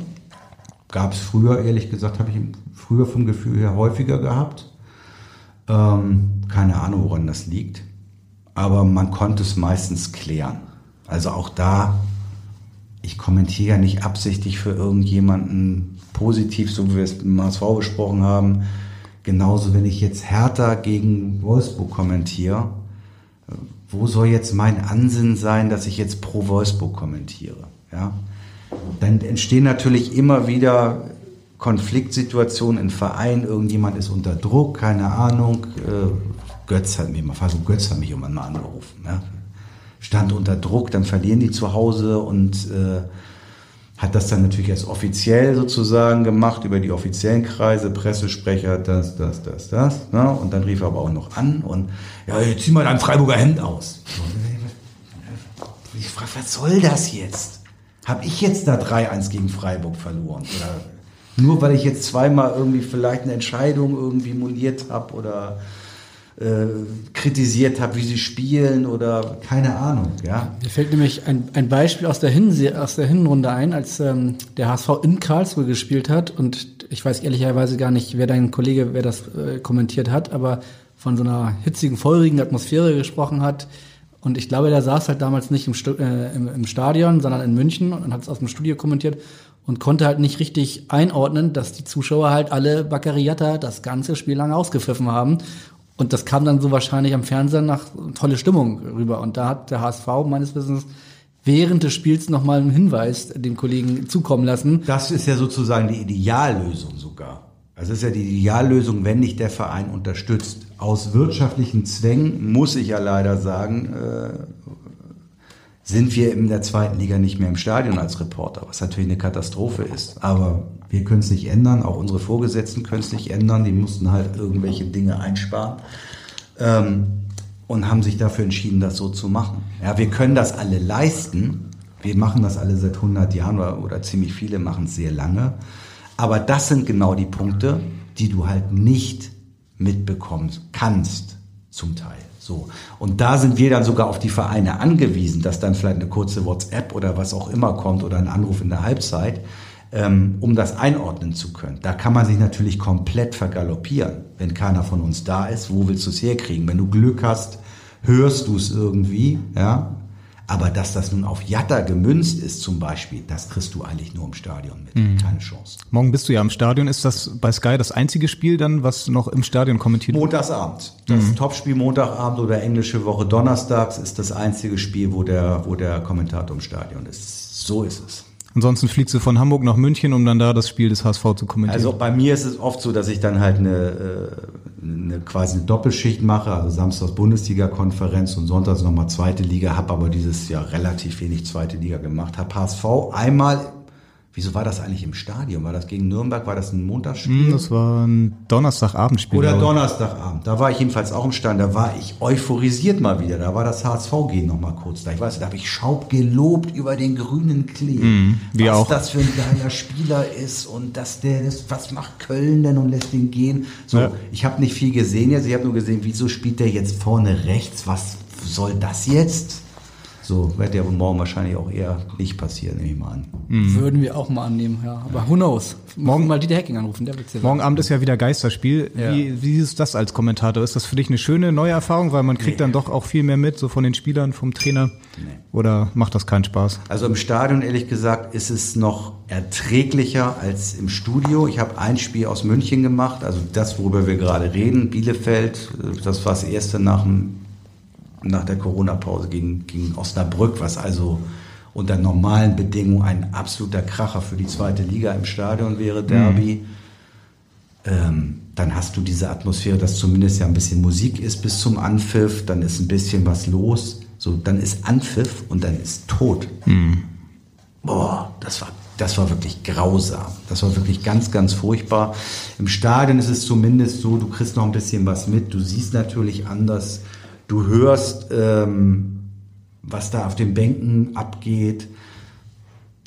Gab es früher, ehrlich gesagt, habe ich früher vom Gefühl her häufiger gehabt. Ähm, keine Ahnung, woran das liegt. Aber man konnte es meistens klären. Also auch da, ich kommentiere ja nicht absichtlich für irgendjemanden positiv, so wie wir es im HSV besprochen haben. Genauso, wenn ich jetzt Hertha gegen Wolfsburg kommentiere, wo soll jetzt mein Ansinnen sein, dass ich jetzt pro Wolfsburg kommentiere? Ja? Dann entstehen natürlich immer wieder Konfliktsituationen im Verein. Irgendjemand ist unter Druck, keine Ahnung. Götz hat mich mal, also Götz hat mich irgendwann mal angerufen. Ja? Stand unter Druck, dann verlieren die zu Hause und äh, hat das dann natürlich als offiziell sozusagen gemacht über die offiziellen Kreise, Pressesprecher, das, das, das, das. Ne? Und dann rief er aber auch noch an und ja, jetzt zieh mal dein Freiburger Hemd aus. Ich frage, was soll das jetzt? Habe ich jetzt da 3-1 gegen Freiburg verloren? Oder nur weil ich jetzt zweimal irgendwie vielleicht eine Entscheidung irgendwie moniert habe oder äh, kritisiert habe, wie sie spielen oder keine Ahnung, ja. Mir fällt nämlich ein, ein Beispiel aus der, Hinse aus der Hinrunde ein, als ähm, der HSV in Karlsruhe gespielt hat und ich weiß ehrlicherweise gar nicht, wer dein Kollege, wer das äh, kommentiert hat, aber von so einer hitzigen, feurigen Atmosphäre gesprochen hat. Und ich glaube, der saß halt damals nicht im, Stu äh, im, im Stadion, sondern in München und hat es aus dem Studio kommentiert und konnte halt nicht richtig einordnen, dass die Zuschauer halt alle Baccariata das ganze Spiel lang ausgepfiffen haben. Und das kam dann so wahrscheinlich am Fernseher nach tolle Stimmung rüber. Und da hat der HSV meines Wissens während des Spiels nochmal einen Hinweis dem Kollegen zukommen lassen. Das ist ja sozusagen die Ideallösung sogar. Also ist ja die Ideallösung, wenn nicht der Verein unterstützt. Aus wirtschaftlichen Zwängen, muss ich ja leider sagen, äh, sind wir in der zweiten Liga nicht mehr im Stadion als Reporter, was natürlich eine Katastrophe ist. Aber wir können es nicht ändern, auch unsere Vorgesetzten können es nicht ändern, die mussten halt irgendwelche Dinge einsparen ähm, und haben sich dafür entschieden, das so zu machen. Ja, wir können das alle leisten, wir machen das alle seit 100 Jahren oder, oder ziemlich viele machen es sehr lange, aber das sind genau die Punkte, die du halt nicht mitbekommen kannst, zum Teil. So. Und da sind wir dann sogar auf die Vereine angewiesen, dass dann vielleicht eine kurze WhatsApp oder was auch immer kommt oder ein Anruf in der Halbzeit, ähm, um das einordnen zu können. Da kann man sich natürlich komplett vergaloppieren, wenn keiner von uns da ist. Wo willst du es herkriegen? Wenn du Glück hast, hörst du es irgendwie, ja. Aber dass das nun auf Jatta gemünzt ist zum Beispiel, das kriegst du eigentlich nur im Stadion mit. Mhm. Keine Chance. Morgen bist du ja im Stadion. Ist das bei Sky das einzige Spiel dann, was noch im Stadion kommentiert wird? Montagsabend. Das Topspiel Montagabend oder englische Woche Donnerstags ist das einzige Spiel, wo der, wo der Kommentator im Stadion ist. So ist es. Ansonsten fliegst du von Hamburg nach München, um dann da das Spiel des HSV zu kommentieren. Also bei mir ist es oft so, dass ich dann halt eine, äh, eine quasi eine Doppelschicht mache, also samstags Bundesliga-Konferenz und sonntags nochmal zweite Liga, habe aber dieses Jahr relativ wenig zweite Liga gemacht. Habe HSV einmal, wieso war das eigentlich im Stadion? War das gegen Nürnberg? War das ein Montagsspiel? Hm, das war ein Donnerstagabendspiel. Oder. Donnerstagabend. Da war ich jedenfalls auch im Stand. Da war ich euphorisiert mal wieder. Da war das HSV-Gehen noch mal kurz da. Ich weiß, da habe ich Schaub gelobt über den grünen Klee. Mhm, wir was auch. das für ein geiler Spieler ist und dass der das, was macht Köln denn und lässt ihn gehen. So, Ja. ich habe nicht viel gesehen jetzt. Ich habe nur gesehen, wieso spielt der jetzt vorne rechts? Was soll das jetzt? So, wird ja morgen wahrscheinlich auch eher nicht passieren, nehme ich mal an. Würden wir auch mal annehmen, ja. Aber who knows? Morgen mal Dieter Hecking anrufen, der wird's dir sagen. Morgen Abend ist ja wieder Geisterspiel. Ja. Wie, wie ist das als Kommentator? Ist das für dich eine schöne neue Erfahrung, weil man kriegt dann doch auch viel mehr mit, so von den Spielern, vom Trainer? Oder macht das keinen Spaß? Also im Stadion, ehrlich gesagt, ist es noch erträglicher als im Studio. Ich habe ein Spiel aus München gemacht, also das, worüber wir gerade reden, Bielefeld. Das war das erste nach, dem, nach der Corona-Pause gegen, gegen Osnabrück, was also unter normalen Bedingungen ein absoluter Kracher für die zweite Liga im Stadion wäre, Derby. Ähm, dann hast du diese Atmosphäre, dass zumindest ja ein bisschen Musik ist bis zum Anpfiff, dann ist ein bisschen was los. So, dann ist Anpfiff und dann ist tot. Boah, das war, das war wirklich grausam. Das war wirklich ganz, ganz furchtbar. Im Stadion ist es zumindest so, du kriegst noch ein bisschen was mit. Du siehst natürlich anders. Du hörst, ähm, was da auf den Bänken abgeht.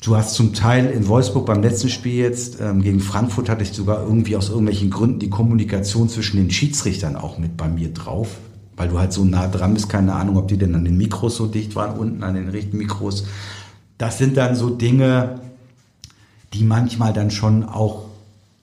Du hast zum Teil in Wolfsburg beim letzten Spiel jetzt ähm, gegen Frankfurt hatte ich sogar irgendwie aus irgendwelchen Gründen die Kommunikation zwischen den Schiedsrichtern auch mit bei mir drauf, weil du halt so nah dran bist, keine Ahnung, ob die denn an den Mikros so dicht waren, unten an den richtigen Mikros. Das sind dann so Dinge, die manchmal dann schon auch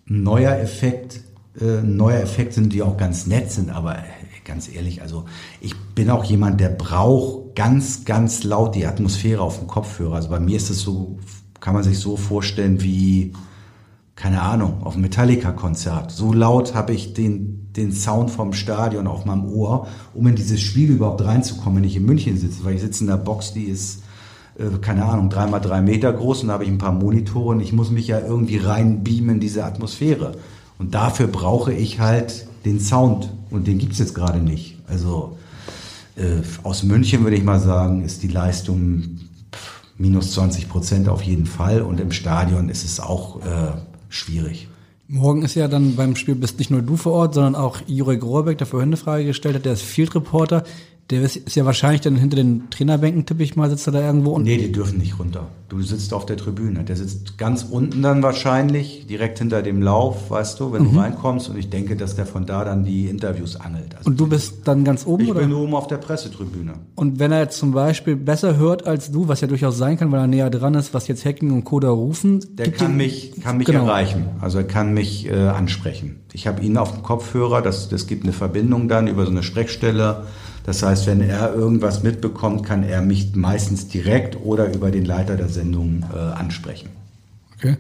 ein neuer Effekt, äh, ein neuer Effekt sind, die auch ganz nett sind, aber ganz ehrlich, also ich bin auch jemand, der braucht ganz, ganz laut die Atmosphäre auf dem Kopfhörer. Also bei mir ist es so, kann man sich so vorstellen wie, keine Ahnung, auf einem Metallica-Konzert. So laut habe ich den, den Sound vom Stadion auf meinem Ohr, um in dieses Spiel überhaupt reinzukommen, wenn ich in München sitze. Weil ich sitze in einer Box, die ist, äh, keine Ahnung, drei mal drei Meter groß und da habe ich ein paar Monitore und ich muss mich ja irgendwie reinbeamen in diese Atmosphäre. Und dafür brauche ich halt den Sound und den gibt's jetzt gerade nicht. Also äh, aus München würde ich mal sagen, ist die Leistung minus 20 Prozent auf jeden Fall und im Stadion ist es auch äh, schwierig. Morgen ist ja dann beim Spiel bist nicht nur du vor Ort, sondern auch Jurek Rohrbeck, der vorhin eine Frage gestellt hat, der ist Field Reporter. Der ist ja wahrscheinlich dann hinter den Trainerbänken, tippe ich mal, sitzt er da irgendwo. Und Nee, die dürfen nicht runter. Du sitzt auf der Tribüne. Der sitzt ganz unten dann wahrscheinlich, direkt hinter dem Lauf, weißt du, wenn Mhm. du reinkommst. Und ich denke, dass der von da dann die Interviews angelt. Also und du bist dann ganz oben, ich oder? bin oben auf der Pressetribüne. Und wenn er jetzt zum Beispiel besser hört als du, was ja durchaus sein kann, weil er näher dran ist, was jetzt Hacking und Coda rufen, Der kann mich, kann mich Genau. erreichen. Also er kann mich äh, ansprechen. Ich habe ihn auf dem Kopfhörer, das, das gibt eine Verbindung dann über so eine Sprechstelle. Das heißt, wenn er irgendwas mitbekommt, kann er mich meistens direkt oder über den Leiter der Sendung äh, ansprechen. Okay.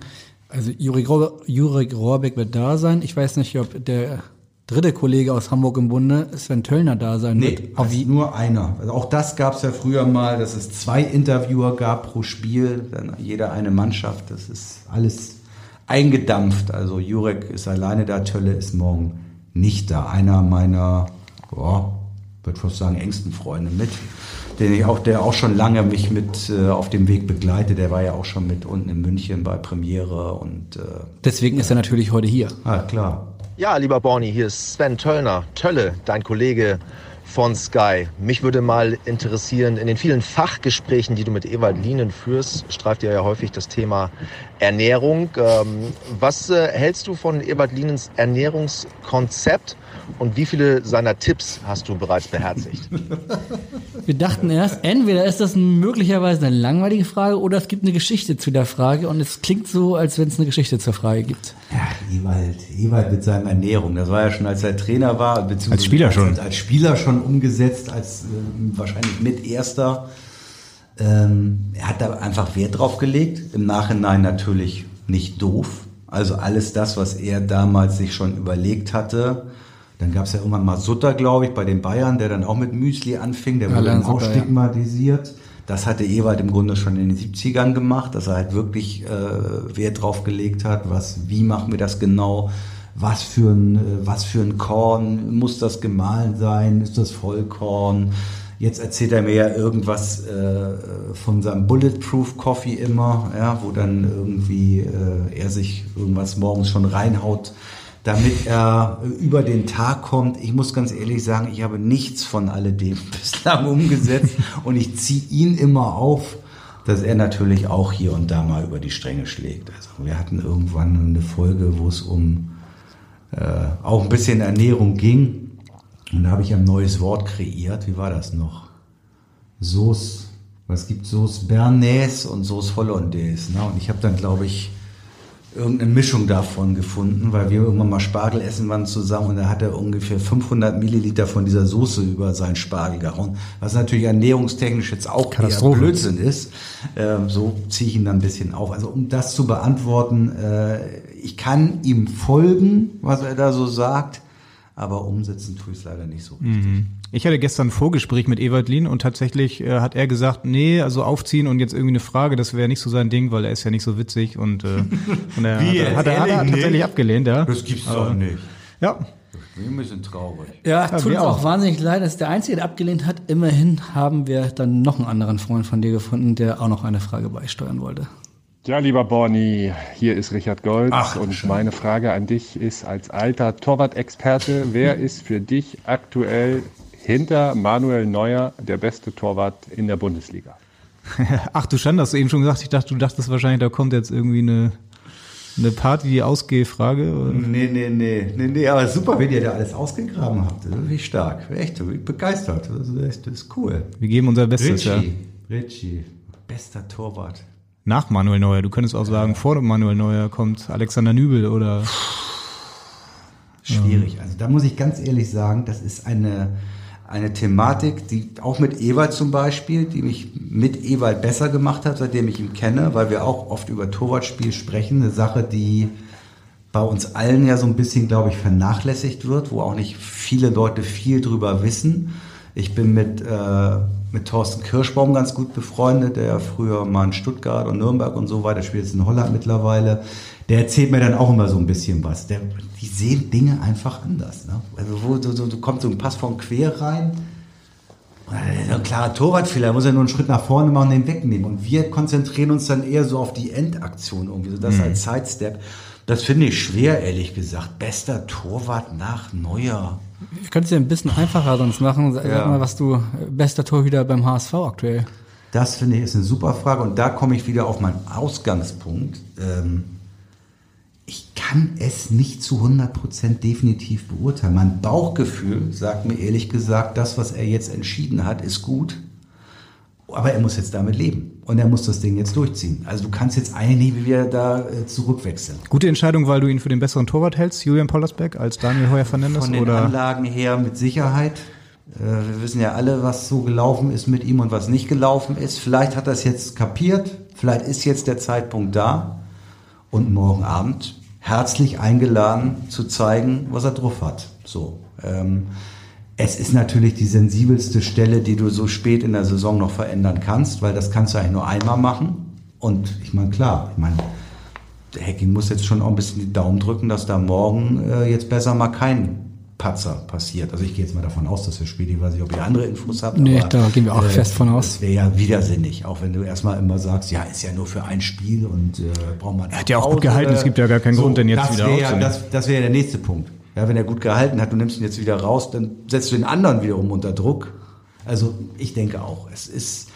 Also Jurek, Rohr, Jurek Rohrbeck wird da sein. Ich weiß nicht, ob der dritte Kollege aus Hamburg im Bunde, Sven Töllner, da sein Nee, wird. das ist nur einer. Also auch das gab es ja früher mal, dass es zwei Interviewer gab pro Spiel, dann jeder eine Mannschaft. Das ist alles eingedampft. Also Jurek ist alleine da, Tölle ist morgen nicht da. Einer meiner, boah, würde fast sagen, engsten Freunde mit, den ich auch, der auch schon lange mich mit äh, auf dem Weg begleitet. Der war ja auch schon mit unten in München bei Premiere und äh, Deswegen ist er natürlich heute hier. ah, klar. Ja, lieber Borny, hier ist Sven Töllner. Tölle, dein Kollege von Sky. Mich würde mal interessieren, in den vielen Fachgesprächen, die du mit Ewald Lienen führst, streift ihr ja häufig das Thema Ernährung. Ähm, was äh, hältst du von Ewald Lienens Ernährungskonzept und wie viele seiner Tipps hast du bereits beherzigt? Wir dachten erst, entweder ist das möglicherweise eine langweilige Frage oder es gibt eine Geschichte zu der Frage und es klingt so, als wenn es eine Geschichte zur Frage gibt. Ja, Ewald, Ewald mit seiner Ernährung, das war ja schon, als er Trainer war, beziehungsweise Als Spieler schon. Als, als Spieler schon umgesetzt, als ähm, wahrscheinlich mit erster. Ähm, er hat da einfach Wert drauf gelegt. Im Nachhinein natürlich nicht doof. Also alles das, was er damals sich schon überlegt hatte. Dann gab es ja irgendwann mal Sutter, glaube ich, bei den Bayern, der dann auch mit Müsli anfing. Der Ja, wurde dann auch Sutter, ja. Das hatte Ewald im Grunde schon in den 70ern gemacht, dass er halt wirklich äh, Wert drauf gelegt hat, was, wie machen wir das genau, was für ein, äh, was für ein Korn, muss das gemahlen sein, ist das Vollkorn? Jetzt erzählt er mir ja irgendwas äh, von seinem Bulletproof Coffee immer, ja, wo dann irgendwie äh, er sich irgendwas morgens schon reinhaut, damit er über den Tag kommt. Ich muss ganz ehrlich sagen, ich habe nichts von alledem bislang umgesetzt und ich ziehe ihn immer auf, dass er natürlich auch hier und da mal über die Stränge schlägt. Also wir hatten irgendwann eine Folge, wo es um äh, auch ein bisschen Ernährung ging. Und da habe ich ein neues Wort kreiert. Wie war das noch? Sauce. Was gibt Sauce Bernays und Sauce Hollandaise. Ne? Und ich habe dann, glaube ich, irgendeine Mischung davon gefunden, weil wir irgendwann mal Spargel essen waren zusammen und da hat er ungefähr 500 Milliliter von dieser Soße über seinen Spargel gehauen, was natürlich ernährungstechnisch jetzt auch eher Katastrophe. Blödsinn ist. Ähm, so ziehe ich ihn dann ein bisschen auf. Also um das zu beantworten, äh, ich kann ihm folgen, was er da so sagt, aber umsetzen tue ich es leider nicht so richtig. Ich hatte gestern ein Vorgespräch mit Ewald Lien und tatsächlich äh, hat er gesagt, nee, also aufziehen und jetzt irgendwie eine Frage, das wäre nicht so sein Ding, weil er ist ja nicht so witzig und, äh, und er Wie, hat, er- hat, er- hat er tatsächlich nicht? abgelehnt, ja. Das gibt's Aber- doch nicht. Ja, Wir bisschen traurig. Ja, tut uns auch auch. wahnsinnig leid, dass der Einzige, der abgelehnt hat. Immerhin haben wir dann noch einen anderen Freund von dir gefunden, der auch noch eine Frage beisteuern wollte. Ja, lieber Borny, hier ist Richard Golz Ach, und schön. meine Frage an dich ist als alter Torwart-Experte, wer ist für dich aktuell hinter Manuel Neuer der beste Torwart in der Bundesliga? Ach du Schande, hast du eben schon gesagt. Ich dachte, du dachtest wahrscheinlich, da kommt jetzt irgendwie eine, eine Party-Ausgehfrage. Nee, nee, nee, nee, nee, aber super, wenn ihr da alles ausgegraben habt. Das ist wirklich stark. Echt, ich begeistert. Das ist, echt, das ist cool. Wir geben unser Bestes, ja. Richie, Richie, bester Torwart. Nach Manuel Neuer. Du könntest auch sagen, vor dem Manuel Neuer kommt Alexander Nübel oder Schwierig. Also da muss ich ganz ehrlich sagen, das ist eine, eine Thematik, die auch mit Ewald zum Beispiel, die mich mit Ewald besser gemacht hat, seitdem ich ihn kenne, weil wir auch oft über Torwartspiel sprechen. Eine Sache, die bei uns allen ja so ein bisschen, glaube ich, vernachlässigt wird, wo auch nicht viele Leute viel drüber wissen. Ich bin mit, äh, mit Thorsten Kirschbaum ganz gut befreundet, der ja früher mal in Stuttgart und Nürnberg und so weiter spielt, jetzt in Holland mittlerweile. Der erzählt mir dann auch immer so ein bisschen was. Der, die sehen Dinge einfach anders. Ne? Also wo so, so, so kommt so ein Pass von quer rein, Ein klarer Torwartfehler, er muss ja nur einen Schritt nach vorne machen und den wegnehmen. Und wir konzentrieren uns dann eher so auf die Endaktion irgendwie, so das Mhm. als Sidestep. Das finde ich schwer, ehrlich gesagt. Bester Torwart nach Neuer. Ich könnte es ja ein bisschen einfacher sonst machen. Sag Ja. mal, was du, bester Torhüter beim HSV aktuell. Das finde ich ist eine super Frage. Und da komme ich wieder auf meinen Ausgangspunkt. Ähm, kann es nicht zu 100% definitiv beurteilen. Mein Bauchgefühl sagt mir ehrlich gesagt, das, was er jetzt entschieden hat, ist gut. Aber er muss jetzt damit leben. Und er muss das Ding jetzt durchziehen. Also du kannst jetzt eigentlich nicht wieder da äh, zurückwechseln. Gute Entscheidung, weil du ihn für den besseren Torwart hältst, Julian Pollersbeck, als Daniel Heuer Fernandes? Von den oder? Anlagen her mit Sicherheit. Äh, Wir wissen ja alle, was so gelaufen ist mit ihm und was nicht gelaufen ist. Vielleicht hat er es jetzt kapiert. Vielleicht ist jetzt der Zeitpunkt da. Und morgen Abend herzlich eingeladen zu zeigen, was er drauf hat. So. Ähm, es ist natürlich die sensibelste Stelle, die du so spät in der Saison noch verändern kannst, weil das kannst du eigentlich nur einmal machen. Und ich meine, klar, ich meine, der Hacking muss jetzt schon auch ein bisschen die Daumen drücken, dass da morgen äh, jetzt besser mal kein Patzer passiert. Also ich gehe jetzt mal davon aus, dass er spielt. Ich weiß nicht, ob ihr andere Infos habt. Nee, da gehen wir auch fest von aus. Das wäre ja widersinnig, auch wenn du erstmal immer sagst, ja, ist ja nur für ein Spiel und äh, braucht man. Er hat ja auch gut gehalten, es gibt ja gar keinen Grund, den jetzt das wieder wär das, das wäre ja der nächste Punkt. Ja, wenn er gut gehalten hat, du nimmst ihn jetzt wieder raus, dann setzt du den anderen wiederum unter Druck. Also ich denke auch, es ist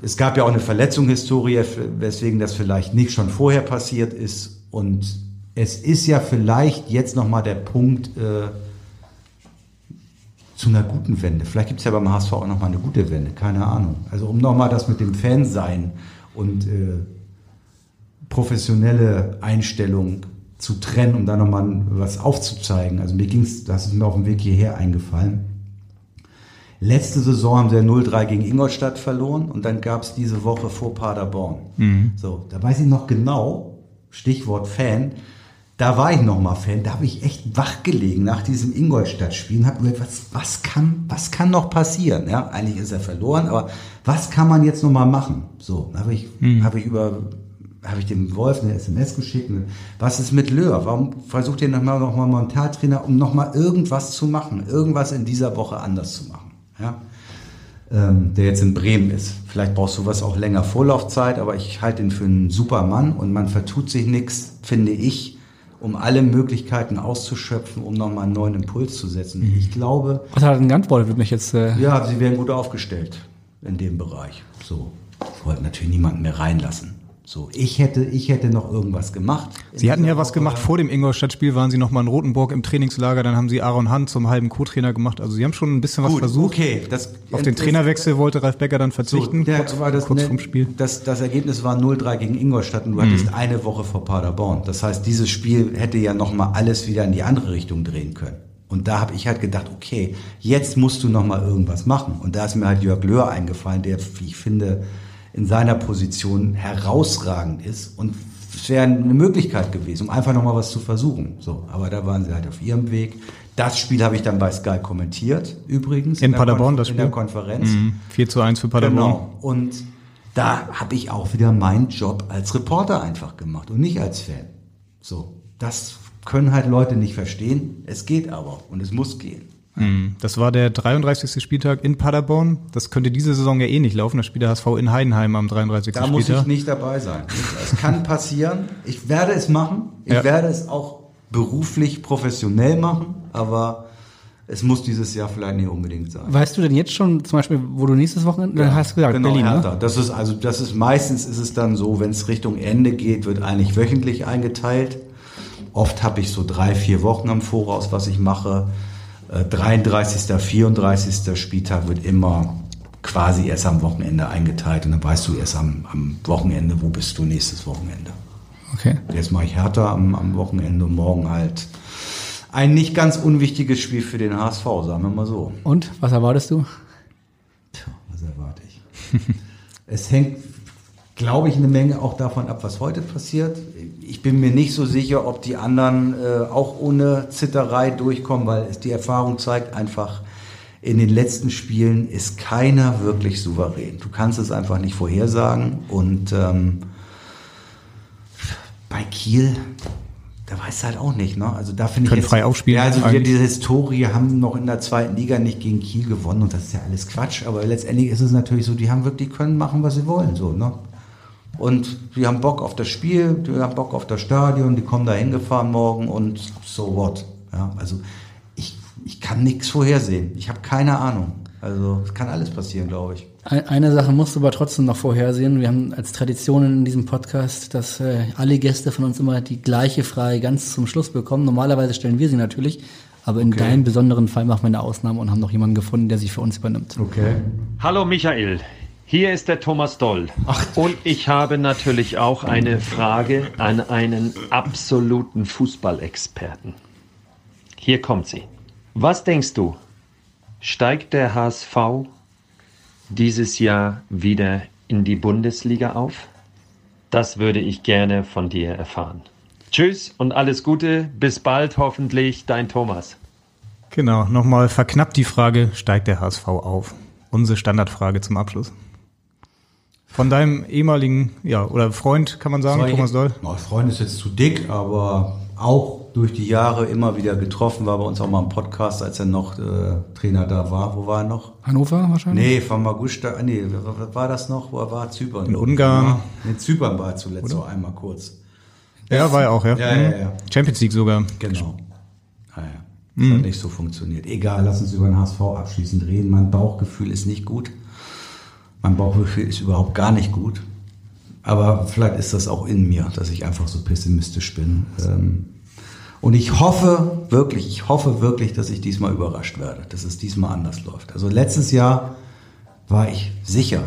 es gab ja auch eine Verletzungshistorie, weswegen das vielleicht nicht schon vorher passiert ist. Und es ist ja vielleicht jetzt nochmal der Punkt äh, zu einer guten Wende. Vielleicht gibt es ja beim HSV auch nochmal eine gute Wende, keine Ahnung. Also um nochmal das mit dem Fansein und äh, professionelle Einstellung zu trennen, um da nochmal was aufzuzeigen. Also mir ging's, das ist mir auf dem Weg hierher eingefallen. Letzte Saison haben sie ja 0-3 gegen Ingolstadt verloren und dann gab es diese Woche vor Paderborn. Mhm. So, da weiß ich noch genau, Stichwort Fan, da war ich noch mal Fan, da habe ich echt wach gelegen nach diesem Ingolstadt-Spiel und habe gedacht, was, was, kann, was kann noch passieren? Ja, eigentlich ist er verloren, aber was kann man jetzt noch mal machen? So, da habe ich, habe ich über habe ich dem Wolf eine SMS geschickt. Was ist mit Löhr? Warum versucht ihr nochmal noch mal Mentaltrainer, um nochmal irgendwas zu machen, irgendwas in dieser Woche anders zu machen? Ja? Ähm, der jetzt in Bremen ist. Vielleicht brauchst du was auch länger Vorlaufzeit, aber ich halte ihn für einen super Mann und man vertut sich nichts, finde ich, um alle Möglichkeiten auszuschöpfen, um nochmal einen neuen Impuls zu setzen. Ich glaube, Was hat er denn geantwortet? Würde mich jetzt. Äh, ja, sie werden gut aufgestellt in dem Bereich. So, ich wollte natürlich niemanden mehr reinlassen. So, ich hätte, ich hätte noch irgendwas gemacht. Sie hatten ja was gemacht vor dem Ingolstadt-Spiel, waren Sie noch mal in Rotenburg im Trainingslager, dann haben Sie Aaron Hahn zum halben Co-Trainer gemacht. Also Sie haben schon ein bisschen was Gut, versucht. okay. Das, Auf den Trainerwechsel wollte Ralf Becker dann verzichten, der, kurz, war das, kurz ne, vorm Spiel. Das, das Ergebnis war 0-3 gegen Ingolstadt und du Mhm. hattest eine Woche vor Paderborn. Das heißt, dieses Spiel hätte ja nochmal alles wieder in die andere Richtung drehen können. Und da habe ich halt gedacht, okay, jetzt musst du nochmal irgendwas machen. Und da ist mir halt Jörg Löhr eingefallen, der, wie ich finde, in seiner Position herausragend ist. Und es wäre eine Möglichkeit gewesen, um einfach nochmal was zu versuchen. So, aber da waren sie halt auf ihrem Weg. Das Spiel habe ich dann bei Sky kommentiert, übrigens. In der Paderborn, das In Spiel? der Konferenz. Mhm. 4 zu 1 für Paderborn. Genau. Und da habe ich auch wieder meinen Job als Reporter einfach gemacht und nicht als Fan. So, das können halt Leute nicht verstehen. Es geht aber und es muss gehen. Mhm. Das war der 33. Spieltag in Paderborn. Das könnte diese Saison ja eh nicht laufen. Da spielt der HSV in Heidenheim am 33. Da Spieltag. muss ich nicht dabei sein. Es kann passieren. Ich werde es machen. Ich Ja. werde es auch beruflich professionell machen, aber es muss dieses Jahr vielleicht nicht unbedingt sein. Weißt du denn jetzt schon zum Beispiel, wo du nächstes Wochenende, dann hast du gesagt, genau, Berlin, Hertha. ne? Das ist also, das ist meistens ist es dann so, wenn es Richtung Ende geht, wird eigentlich wöchentlich eingeteilt. Oft habe ich so drei, vier Wochen am Voraus, was ich mache. Äh, 33., 34. Spieltag wird immer quasi erst am Wochenende eingeteilt und dann weißt du erst am, am Wochenende, wo bist du nächstes Wochenende. Okay. Jetzt mache ich Hertha am, am Wochenende und morgen halt ein nicht ganz unwichtiges Spiel für den HSV, sagen wir mal so. Und, was erwartest du? Was erwarte ich? es hängt, glaube ich, eine Menge auch davon ab, was heute passiert. Ich bin mir nicht so sicher, ob die anderen äh, auch ohne Zitterei durchkommen, weil es die Erfahrung zeigt einfach, in den letzten Spielen ist keiner wirklich souverän. Du kannst es einfach nicht vorhersagen und ähm, bei Kiel, da weißt du halt auch nicht, ne? Also da finde ich Können jetzt, frei aufspielen, Ja, also wir, diese Historie haben noch in der zweiten Liga nicht gegen Kiel gewonnen und das ist ja alles Quatsch. Aber letztendlich ist es natürlich so, die haben wirklich die können machen, was sie wollen, so, ne? Und die haben Bock auf das Spiel, die haben Bock auf das Stadion, die kommen da hingefahren morgen und so what. Ja, also ich, ich kann nichts vorhersehen. Ich habe keine Ahnung. Also es kann alles passieren, glaube ich. Ein- Eine Sache musst du aber trotzdem noch vorhersehen. Wir haben als Tradition in diesem Podcast, dass äh, alle Gäste von uns immer die gleiche Frage ganz zum Schluss bekommen. Normalerweise stellen wir sie natürlich, aber in Okay. deinem besonderen Fall machen wir eine Ausnahme und haben noch jemanden gefunden, der sie für uns übernimmt. Okay. Hallo Michael, hier ist der Thomas Doll. Und ich habe natürlich auch eine Frage an einen absoluten Fußballexperten. Hier kommt sie. Was denkst du? Steigt der HSV dieses Jahr wieder in die Bundesliga auf? Das würde ich gerne von dir erfahren. Tschüss und alles Gute. Bis bald hoffentlich, dein Thomas. Genau, nochmal verknappt die Frage, steigt der HSV auf? Unsere Standardfrage zum Abschluss. Von deinem ehemaligen, ja, oder Freund, kann man sagen, Sorry, Thomas Doll? Oh, Freund ist jetzt zu dick, aber auch durch die Jahre immer wieder getroffen, war bei uns auch mal im Podcast, als er noch äh, Trainer da war. Wo war er noch? Hannover wahrscheinlich? Nee, von Magusta, ah, nee, was war das noch? Wo er war? Zypern. In Ungarn. In Zypern war er zuletzt so einmal kurz. Ja, war ja auch, ja. Ja, Mhm. ja, ja. Champions League sogar. Genau. Ah, ja. Das hat nicht so funktioniert. Egal, lass uns über den HSV abschließend reden. Mein Bauchgefühl ist nicht gut. Mein Bauchgefühl ist überhaupt gar nicht gut. Aber vielleicht ist das auch in mir, dass ich einfach so pessimistisch bin. Ähm, Und ich hoffe wirklich, ich hoffe wirklich, dass ich diesmal überrascht werde, dass es diesmal anders läuft. Also letztes Jahr war ich sicher,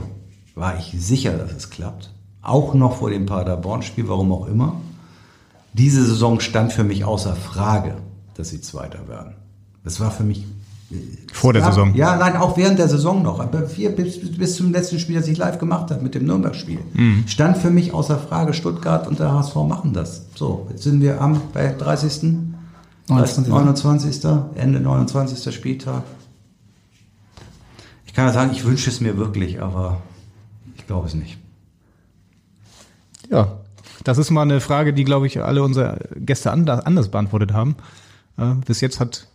war ich sicher, dass es klappt. Auch noch vor dem Paderborn-Spiel, warum auch immer. Diese Saison stand für mich außer Frage, dass sie Zweiter werden. Das war für mich Vor der ja, Saison. Ja, nein, auch während der Saison noch. Aber vier, bis, bis zum letzten Spiel, das ich live gemacht habe, mit dem Nürnberg-Spiel. Mhm. Stand für mich außer Frage, Stuttgart und der HSV machen das. So, jetzt sind wir am bei 30. 29. 29. Ende 29. Spieltag. Ich kann ja sagen, ich wünsche es mir wirklich, aber ich glaube es nicht. Ja, das ist mal eine Frage, die, glaube ich, alle unsere Gäste anders, beantwortet haben. Äh, bis jetzt hat,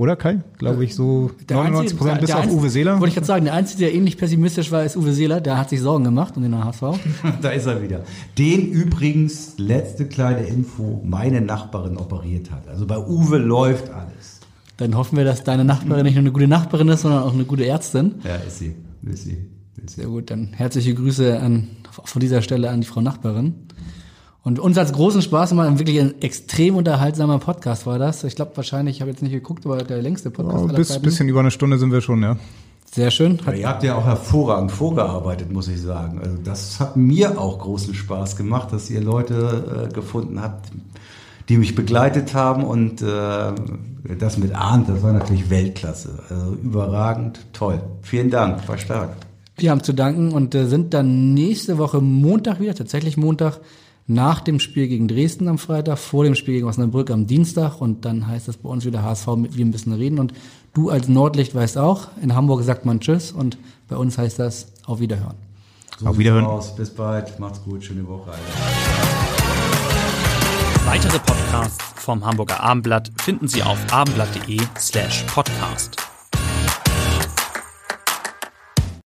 oder Kai, glaube ich, so 99 Prozent bis der auf Einzige- Uwe Seeler. Wollte ich gerade sagen, der Einzige, der ähnlich pessimistisch war, ist Uwe Seeler. Der hat sich Sorgen gemacht um den HSV. da ist er wieder. Den übrigens, letzte kleine Info, meine Nachbarin operiert hat. Also bei Uwe läuft alles. Dann hoffen wir, dass deine Nachbarin nicht nur eine gute Nachbarin ist, sondern auch eine gute Ärztin. Ja, ist sie. Ist sie. Ist sie. Sehr gut, dann herzliche Grüße an, von dieser Stelle an die Frau Nachbarin. Und uns hat es großen Spaß gemacht. Wirklich ein extrem unterhaltsamer Podcast war das. Ich glaube wahrscheinlich, ich habe jetzt nicht geguckt, aber der längste Podcast aller bis bisschen über eine Stunde sind wir schon, ja. Sehr schön. Ja, ihr habt ja auch hervorragend vorgearbeitet, muss ich sagen. Also das hat mir auch großen Spaß gemacht, dass ihr Leute äh, gefunden habt, die mich begleitet haben und äh, das mit Arndt, das war natürlich Weltklasse. Also überragend, toll. Vielen Dank, war stark. Wir haben zu danken und äh, sind dann nächste Woche Montag wieder, tatsächlich Montag, nach dem Spiel gegen Dresden am Freitag, vor dem Spiel gegen Osnabrück am Dienstag und dann heißt es bei uns wieder HSV mit wir ein bisschen reden und du als Nordlicht weißt auch, in Hamburg sagt man Tschüss und bei uns heißt das auf Wiederhören. So Auf Wiederhören. Aus. Bis bald, macht's gut, schöne Woche. Alter. Weitere Podcasts Podcasts vom Hamburger Abendblatt finden Sie auf abendblatt.de slash podcast.